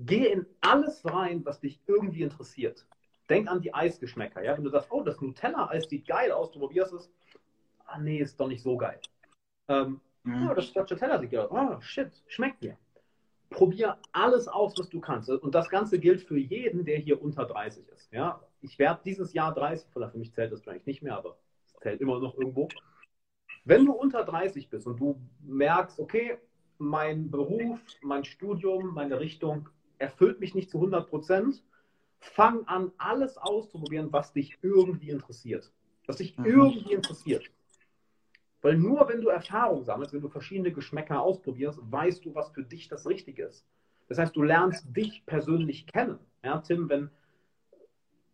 Geh in alles rein, was dich irgendwie interessiert. Denk an die Eisgeschmäcker. Ja? Wenn du sagst, oh, das Nutella-Eis sieht geil aus, du probierst es. Ah, nee, ist doch nicht so geil. Ähm, mhm. oh, das Stracciatella sieht geil aus. Oh, shit, schmeckt mir probier alles aus, was du kannst. Und das Ganze gilt für jeden, der hier unter 30 ist. Ja? Ich werde dieses Jahr 30, für mich zählt das vielleicht nicht mehr, aber es zählt immer noch irgendwo. Wenn du unter 30 bist und du merkst, okay, mein Beruf, mein Studium, meine Richtung erfüllt mich nicht zu 100 Prozent, fang an, alles auszuprobieren, was dich irgendwie interessiert. Was dich mhm. irgendwie interessiert. Weil nur wenn du Erfahrung sammelst, wenn du verschiedene Geschmäcker ausprobierst, weißt du, was für dich das Richtige ist. Das heißt, du lernst dich persönlich kennen. Ja, Tim, wenn,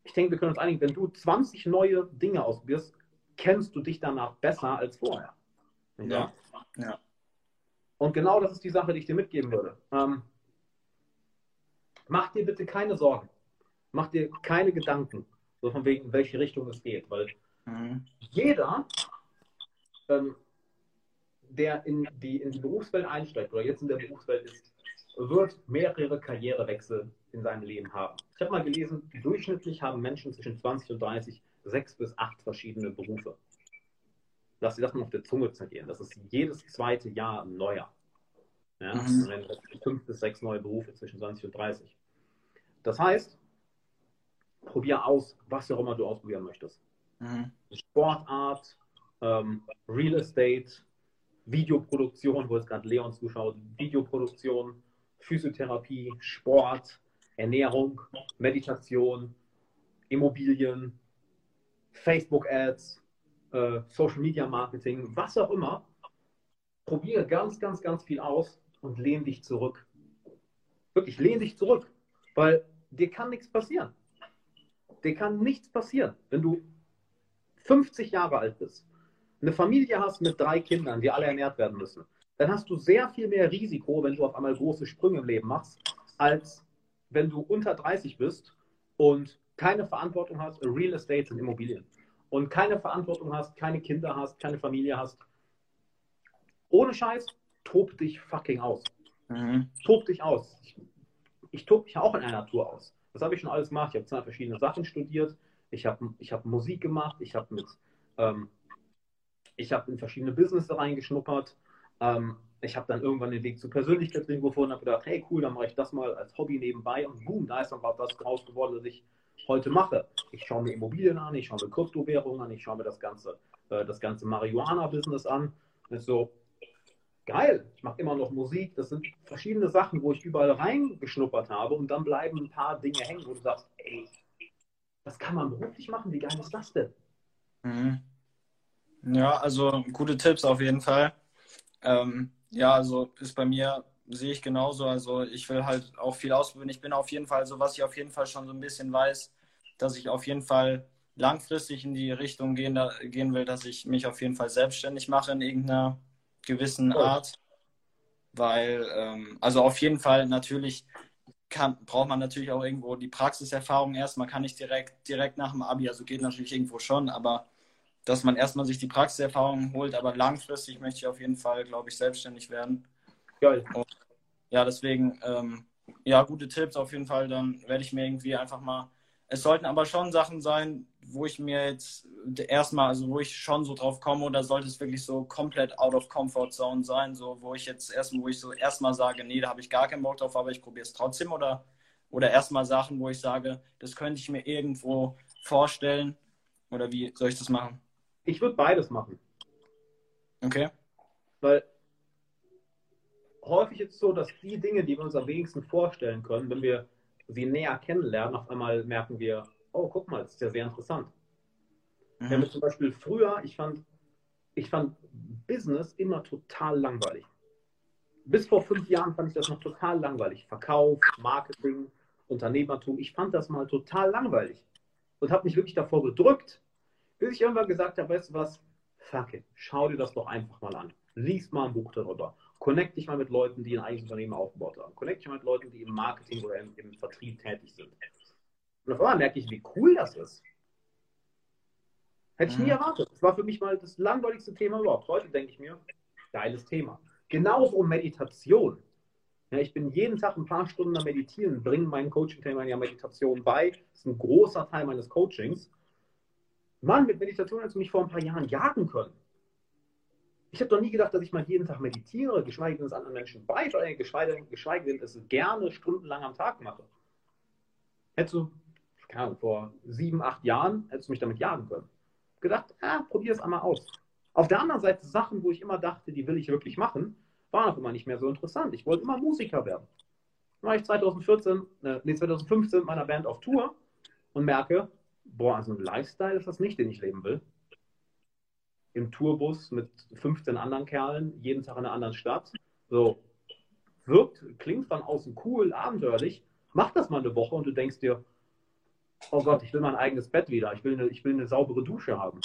ich denke, wir können uns einigen, wenn du 20 neue Dinge ausprobierst, kennst du dich danach besser als vorher. Ja. ja. Und genau das ist die Sache, die ich dir mitgeben würde. Ähm, mach dir bitte keine Sorgen. Mach dir keine Gedanken, so von wegen, in welche Richtung es geht. Weil mhm. jeder ähm, der in die, in die Berufswelt einsteigt oder jetzt in der Berufswelt ist, wird mehrere Karrierewechsel in seinem Leben haben. Ich habe mal gelesen, durchschnittlich haben Menschen zwischen 20 und 30 sechs bis acht verschiedene Berufe. Lass dir das mal auf der Zunge zergehen. Das ist jedes zweite Jahr ein neuer. Ja? Mhm. Fünf bis sechs neue Berufe zwischen 20 und 30. Das heißt, probier aus, was auch immer du ausprobieren möchtest. Mhm. Sportart, ähm, Real Estate, Videoproduktion, wo jetzt gerade Leon zuschaut, Videoproduktion, Physiotherapie, Sport, Ernährung, Meditation, Immobilien, Facebook-Ads, äh, Social Media Marketing, was auch immer. Probiere ganz, ganz, ganz viel aus und lehn dich zurück. Wirklich, lehn dich zurück, weil dir kann nichts passieren. Dir kann nichts passieren, wenn du 50 Jahre alt bist eine Familie hast mit drei Kindern, die alle ernährt werden müssen, dann hast du sehr viel mehr Risiko, wenn du auf einmal große Sprünge im Leben machst, als wenn du unter 30 bist und keine Verantwortung hast, Real Estate sind Immobilien, und keine Verantwortung hast, keine Kinder hast, keine Familie hast. ohne Scheiß, tob dich fucking aus. Mhm. Tob dich aus. Ich, ich tob mich auch in einer Natur aus. Das habe ich schon alles gemacht. Ich habe zwei verschiedene Sachen studiert. Ich habe ich hab Musik gemacht. Ich habe mit, ähm, ich habe in verschiedene Business reingeschnuppert. Ähm, ich habe dann irgendwann den Weg zur Persönlichkeitsentwicklung gefunden und habe gedacht, hey cool, dann mache ich das mal als Hobby nebenbei und boom, da ist dann was draus geworden, was ich heute mache. Ich schaue mir Immobilien an, ich schaue mir Kryptowährungen an, ich schaue mir das ganze, äh, das ganze Marihuana-Business an. Das ist so, geil, ich mache immer noch Musik. Das sind verschiedene Sachen, wo ich überall reingeschnuppert habe und dann bleiben ein paar Dinge hängen, wo du sagst, ey, das kann man beruflich machen, wie geil ist das denn? Mhm. Ja, also gute Tipps auf jeden Fall. Ähm, ja, also ist bei mir, sehe ich genauso. Also ich will halt auch viel ausprobieren. Ich bin auf jeden Fall so, was ich auf jeden Fall schon so ein bisschen weiß, dass ich auf jeden Fall langfristig in die Richtung gehen, da, gehen will, dass ich mich auf jeden Fall selbstständig mache in irgendeiner gewissen Cool. Art. Weil, ähm, also auf jeden Fall natürlich kann, braucht man natürlich auch irgendwo die Praxiserfahrung erst. Man kann nicht direkt, direkt nach dem Abi, also geht natürlich irgendwo schon, aber dass man erstmal sich die Praxiserfahrung holt, aber langfristig möchte ich auf jeden Fall, glaube ich, selbstständig werden. Geil. Ja, deswegen, ähm, ja, gute Tipps auf jeden Fall. Dann werde ich mir irgendwie einfach mal. Es sollten aber schon Sachen sein, wo ich mir jetzt erstmal, also wo ich schon so drauf komme, oder sollte es wirklich so komplett out of comfort zone sein, so wo ich jetzt erstmal, wo ich so erstmal sage, nee, da habe ich gar keinen Bock drauf, aber ich probiere es trotzdem, oder, oder erstmal Sachen, wo ich sage, das könnte ich mir irgendwo vorstellen, oder wie soll ich das machen? Ich würde beides machen, Okay. weil häufig ist es so, dass die Dinge, die wir uns am wenigsten vorstellen können, wenn wir sie näher kennenlernen, auf einmal merken wir, oh, guck mal, das ist ja sehr interessant. Mhm. Mit zum Beispiel früher, ich fand, ich fand Business immer total langweilig. Bis vor fünf Jahren fand ich das noch total langweilig. Verkauf, Marketing, Unternehmertum, ich fand das mal total langweilig. Und habe mich wirklich davor gedrückt, bis ich irgendwann gesagt habe, weißt du was, fuck it, schau dir das doch einfach mal an. Lies mal ein Buch darüber. Connect dich mal mit Leuten, die ein eigenes Unternehmen aufgebaut haben. Connect dich mal mit Leuten, die im Marketing oder im, im Vertrieb tätig sind. Und auf einmal merke ich, wie cool das ist. Hätte ich nie Mhm. erwartet. Das war für mich mal das langweiligste Thema überhaupt. Heute denke ich mir, geiles Thema. Genauso um Meditation. Ja, ich bin jeden Tag ein paar Stunden am Meditieren, bringe meinen Coaching-Themen ja Meditation bei. Das ist ein großer Teil meines Coachings. Mann, mit Meditation hättest du mich vor ein paar Jahren jagen können. Ich habe doch nie gedacht, dass ich mal jeden Tag meditiere, geschweige denn es anderen Menschen beibringe, geschweige, geschweige denn es gerne stundenlang am Tag mache. Hättest du, keine Ahnung, vor sieben, acht Jahren, hättest du mich damit jagen können. Gedacht, ah, probier es einmal aus. Auf der anderen Seite Sachen, wo ich immer dachte, die will ich wirklich machen, waren auch immer nicht mehr so interessant. Ich wollte immer Musiker werden. Dann war ich 2014, äh, nee, 2015 mit meiner Band auf Tour und merke, boah, also ein Lifestyle ist das nicht, den ich leben will. Im Tourbus mit 15 anderen Kerlen, jeden Tag in einer anderen Stadt. So, wirkt, klingt von außen cool, abenteuerlich. Mach das mal eine Woche und du denkst dir, oh Gott, ich will mein eigenes Bett wieder. Ich will eine, ich will eine saubere Dusche haben.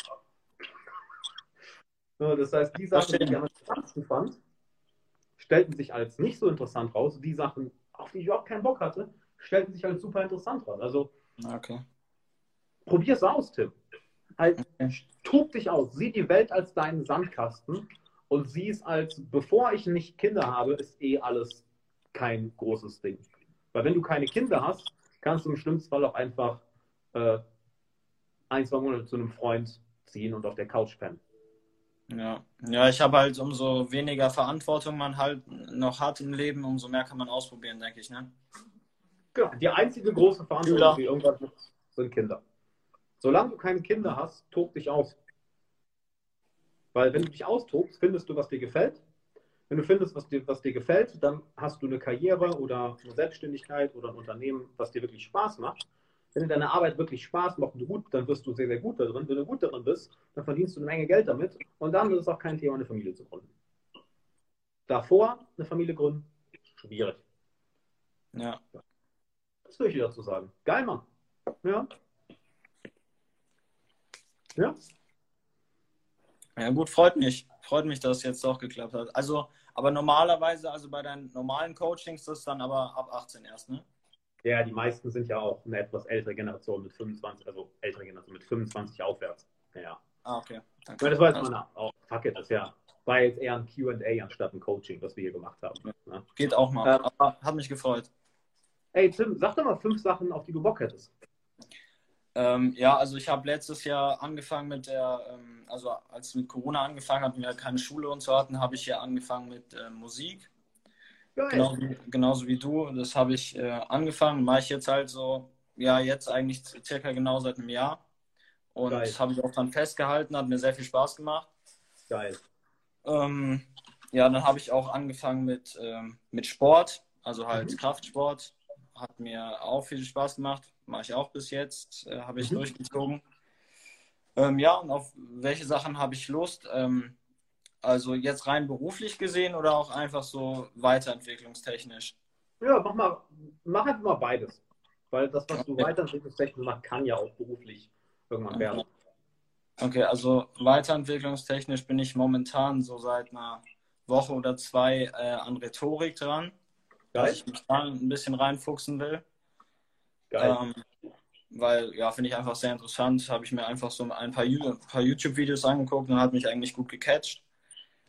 So, das heißt, die Sachen, die ich am interessantesten fand, stellten sich als nicht so interessant raus. Die Sachen, auf die ich überhaupt keinen Bock hatte, stellten sich als super interessant raus. Also Okay. Probier es aus, Tim. Halt, tob dich aus. Sieh die Welt als deinen Sandkasten und sieh es als, bevor ich nicht Kinder habe, ist eh alles kein großes Ding. Weil wenn du keine Kinder hast, kannst du im schlimmsten Fall auch einfach äh, ein, zwei Monate zu einem Freund ziehen und auf der Couch pennen. Ja, ja, ich habe halt, umso weniger Verantwortung man halt noch hat im Leben, umso mehr kann man ausprobieren, denke ich, ne? Genau. Die einzige große Verantwortung Schüler. für irgendwas sind Kinder. Solange du keine Kinder hast, tob dich aus. Weil wenn du dich austobst, findest du, was dir gefällt. Wenn du findest, was dir, was dir gefällt, dann hast du eine Karriere oder eine Selbstständigkeit oder ein Unternehmen, was dir wirklich Spaß macht. Wenn dir deine Arbeit wirklich Spaß macht und du gut, dann wirst du sehr, sehr gut darin. Wenn du gut darin bist, dann verdienst du eine Menge Geld damit und dann ist es auch kein Thema, eine Familie zu gründen. Davor eine Familie gründen, schwierig. Ja. Das will ich dir dazu sagen. Geil, Mann. Ja. Ja. Ja, gut, freut mich. Freut mich, dass es jetzt doch geklappt hat. Also, aber normalerweise, also bei deinen normalen Coachings, das ist dann aber ab 18 erst, ne? Ja, die meisten sind ja auch eine etwas ältere Generation mit 25, also ältere Generation mit 25 aufwärts. Ja. Ah, okay. Meine, das war jetzt mal eine, oh, fuck it, das ja War jetzt eher ein QA anstatt ein Coaching, was wir hier gemacht haben. Ja. Geht auch mal. Aber hat mich gefreut. Ey, Tim, sag doch mal fünf Sachen, auf die du Bock hättest. Ähm, ja, also ich habe letztes Jahr angefangen mit der, ähm, also als mit Corona angefangen hatten wir keine Schule und so hatten, habe ich ja angefangen mit äh, Musik. Genau wie, genauso wie du. Das habe ich äh, angefangen, mache ich jetzt halt so, ja, jetzt eigentlich circa genau seit einem Jahr. Und Geil. das habe ich auch dann festgehalten, hat mir sehr viel Spaß gemacht. Geil. Ähm, ja, dann habe ich auch angefangen mit, ähm, mit Sport, also halt mhm. Kraftsport. Hat mir auch viel Spaß gemacht. Mache ich auch bis jetzt. Äh, habe ich mhm. durchgezogen. Ähm, ja, und auf welche Sachen habe ich Lust? Ähm, also jetzt rein beruflich gesehen oder auch einfach so weiterentwicklungstechnisch? Ja, mach mal, mach einfach mal beides. Weil das, was du weiterentwicklungstechnisch machst, kann ja auch beruflich irgendwann werden. Okay. Okay, also weiterentwicklungstechnisch bin ich momentan so seit einer Woche oder zwei äh, an Rhetorik dran, Geil. dass ich mich da ein bisschen reinfuchsen will. Geil. Ähm, weil, ja, finde ich einfach sehr interessant. Habe ich mir einfach so ein paar, paar YouTube-Videos angeguckt und hat mich eigentlich gut gecatcht.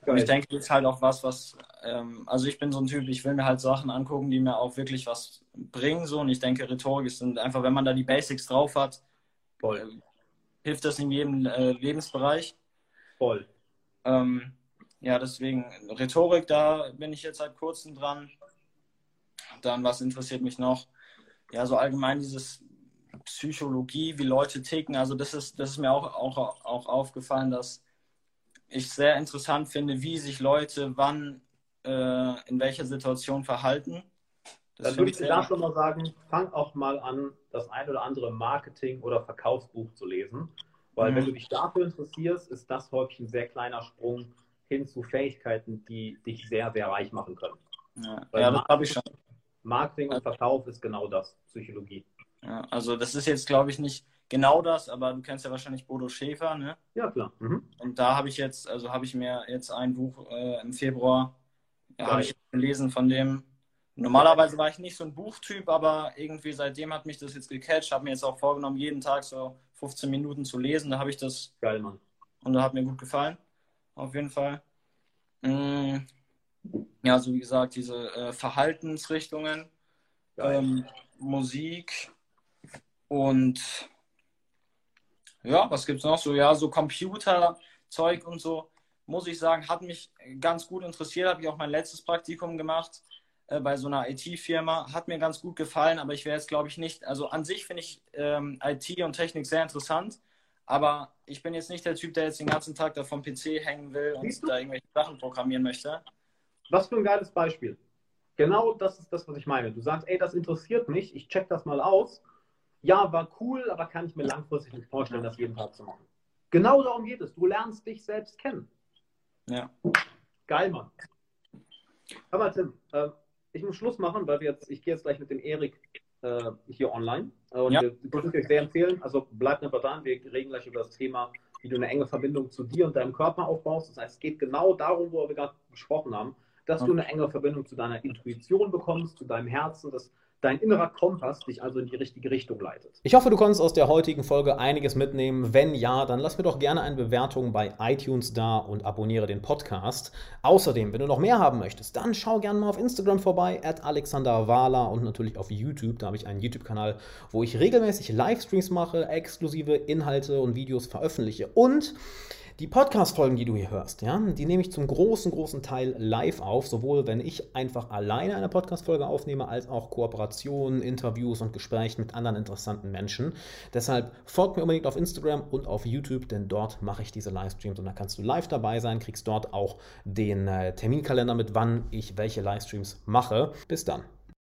Und ich denke, das ist halt auch was, was, ähm, also ich bin so ein Typ, ich will mir halt Sachen angucken, die mir auch wirklich was bringen. So. Und ich denke, Rhetorik ist einfach, wenn man da die Basics drauf hat, Voll hilft das in jedem äh, Lebensbereich. Voll. Ähm, ja, deswegen Rhetorik, da bin ich jetzt seit kurzem dran. Dann, was interessiert mich noch? Ja, so allgemein dieses Psychologie, wie Leute ticken. Also das ist, das ist mir auch, auch, auch aufgefallen, dass ich sehr interessant finde, wie sich Leute wann äh, in welcher Situation verhalten. Das Dann würde ich dir da schon mal sagen, fang auch mal an, das ein oder andere Marketing- oder Verkaufsbuch zu lesen. Weil mhm. wenn du dich dafür interessierst, ist das häufig ein sehr kleiner Sprung hin zu Fähigkeiten, die dich sehr, sehr reich machen können. Ja, ja das habe ich schon. Marketing und Verkauf ist genau das, Psychologie. Ja, also das ist jetzt, glaube ich, nicht genau das, aber du kennst ja wahrscheinlich Bodo Schäfer, ne? Ja, klar. Mhm. Und da habe ich jetzt, also habe ich mir jetzt ein Buch äh, im Februar, ja, habe ich gelesen von dem, Normalerweise war ich nicht so ein Buchtyp, aber irgendwie seitdem hat mich das jetzt gecatcht. Habe mir jetzt auch vorgenommen, jeden Tag so 15 Minuten zu lesen. Da habe ich das. Geil, Mann. Und da hat mir gut gefallen. Auf jeden Fall. Mm. Ja, so wie gesagt, diese äh, Verhaltensrichtungen, ähm, Musik und ja, was gibt es noch so? Ja, so Computerzeug und so, muss ich sagen, hat mich ganz gut interessiert. Habe ich auch mein letztes Praktikum gemacht äh, bei so einer IT-Firma. Hat mir ganz gut gefallen, aber ich wäre jetzt, glaube ich, nicht. Also an sich finde ich ähm, IT und Technik sehr interessant, aber ich bin jetzt nicht der Typ, der jetzt den ganzen Tag da vom PC hängen will und da irgendwelche Sachen programmieren möchte. Was für ein geiles Beispiel. Genau das ist das, was ich meine. Du sagst, ey, das interessiert mich, ich check das mal aus. Ja, war cool, aber kann ich mir langfristig nicht vorstellen, das jeden Tag zu machen. Genau darum geht es. Du lernst dich selbst kennen. Ja. Geil, Mann. Aber Tim, äh, ich muss Schluss machen, weil wir jetzt, ich gehe jetzt gleich mit dem Erik äh, hier online. Und ja. wir können euch sehr empfehlen, also bleibt einfach dran, wir reden gleich über das Thema, wie du eine enge Verbindung zu dir und deinem Körper aufbaust. Das heißt, es geht genau darum, wo wir gerade gesprochen haben, dass ja. du eine enge Verbindung zu deiner Intuition bekommst, zu deinem Herzen, dass dein innerer Kompass dich also in die richtige Richtung leitet. Ich hoffe, du konntest aus der heutigen Folge einiges mitnehmen. Wenn ja, dann lass mir doch gerne eine Bewertung bei iTunes da und abonniere den Podcast. Außerdem, wenn du noch mehr haben möchtest, dann schau gerne mal auf Instagram vorbei, at Alexander Wahler und natürlich auf YouTube. Da habe ich einen YouTube-Kanal, wo ich regelmäßig Livestreams mache, exklusive Inhalte und Videos veröffentliche. Und die Podcast-Folgen, die du hier hörst, ja, die nehme ich zum großen, großen Teil live auf, sowohl wenn ich einfach alleine eine Podcast-Folge aufnehme, als auch Kooperationen, Interviews und Gespräche mit anderen interessanten Menschen. Deshalb folgt mir unbedingt auf Instagram und auf YouTube, denn dort mache ich diese Livestreams und da kannst du live dabei sein, kriegst dort auch den äh, Terminkalender mit, wann ich welche Livestreams mache. Bis dann.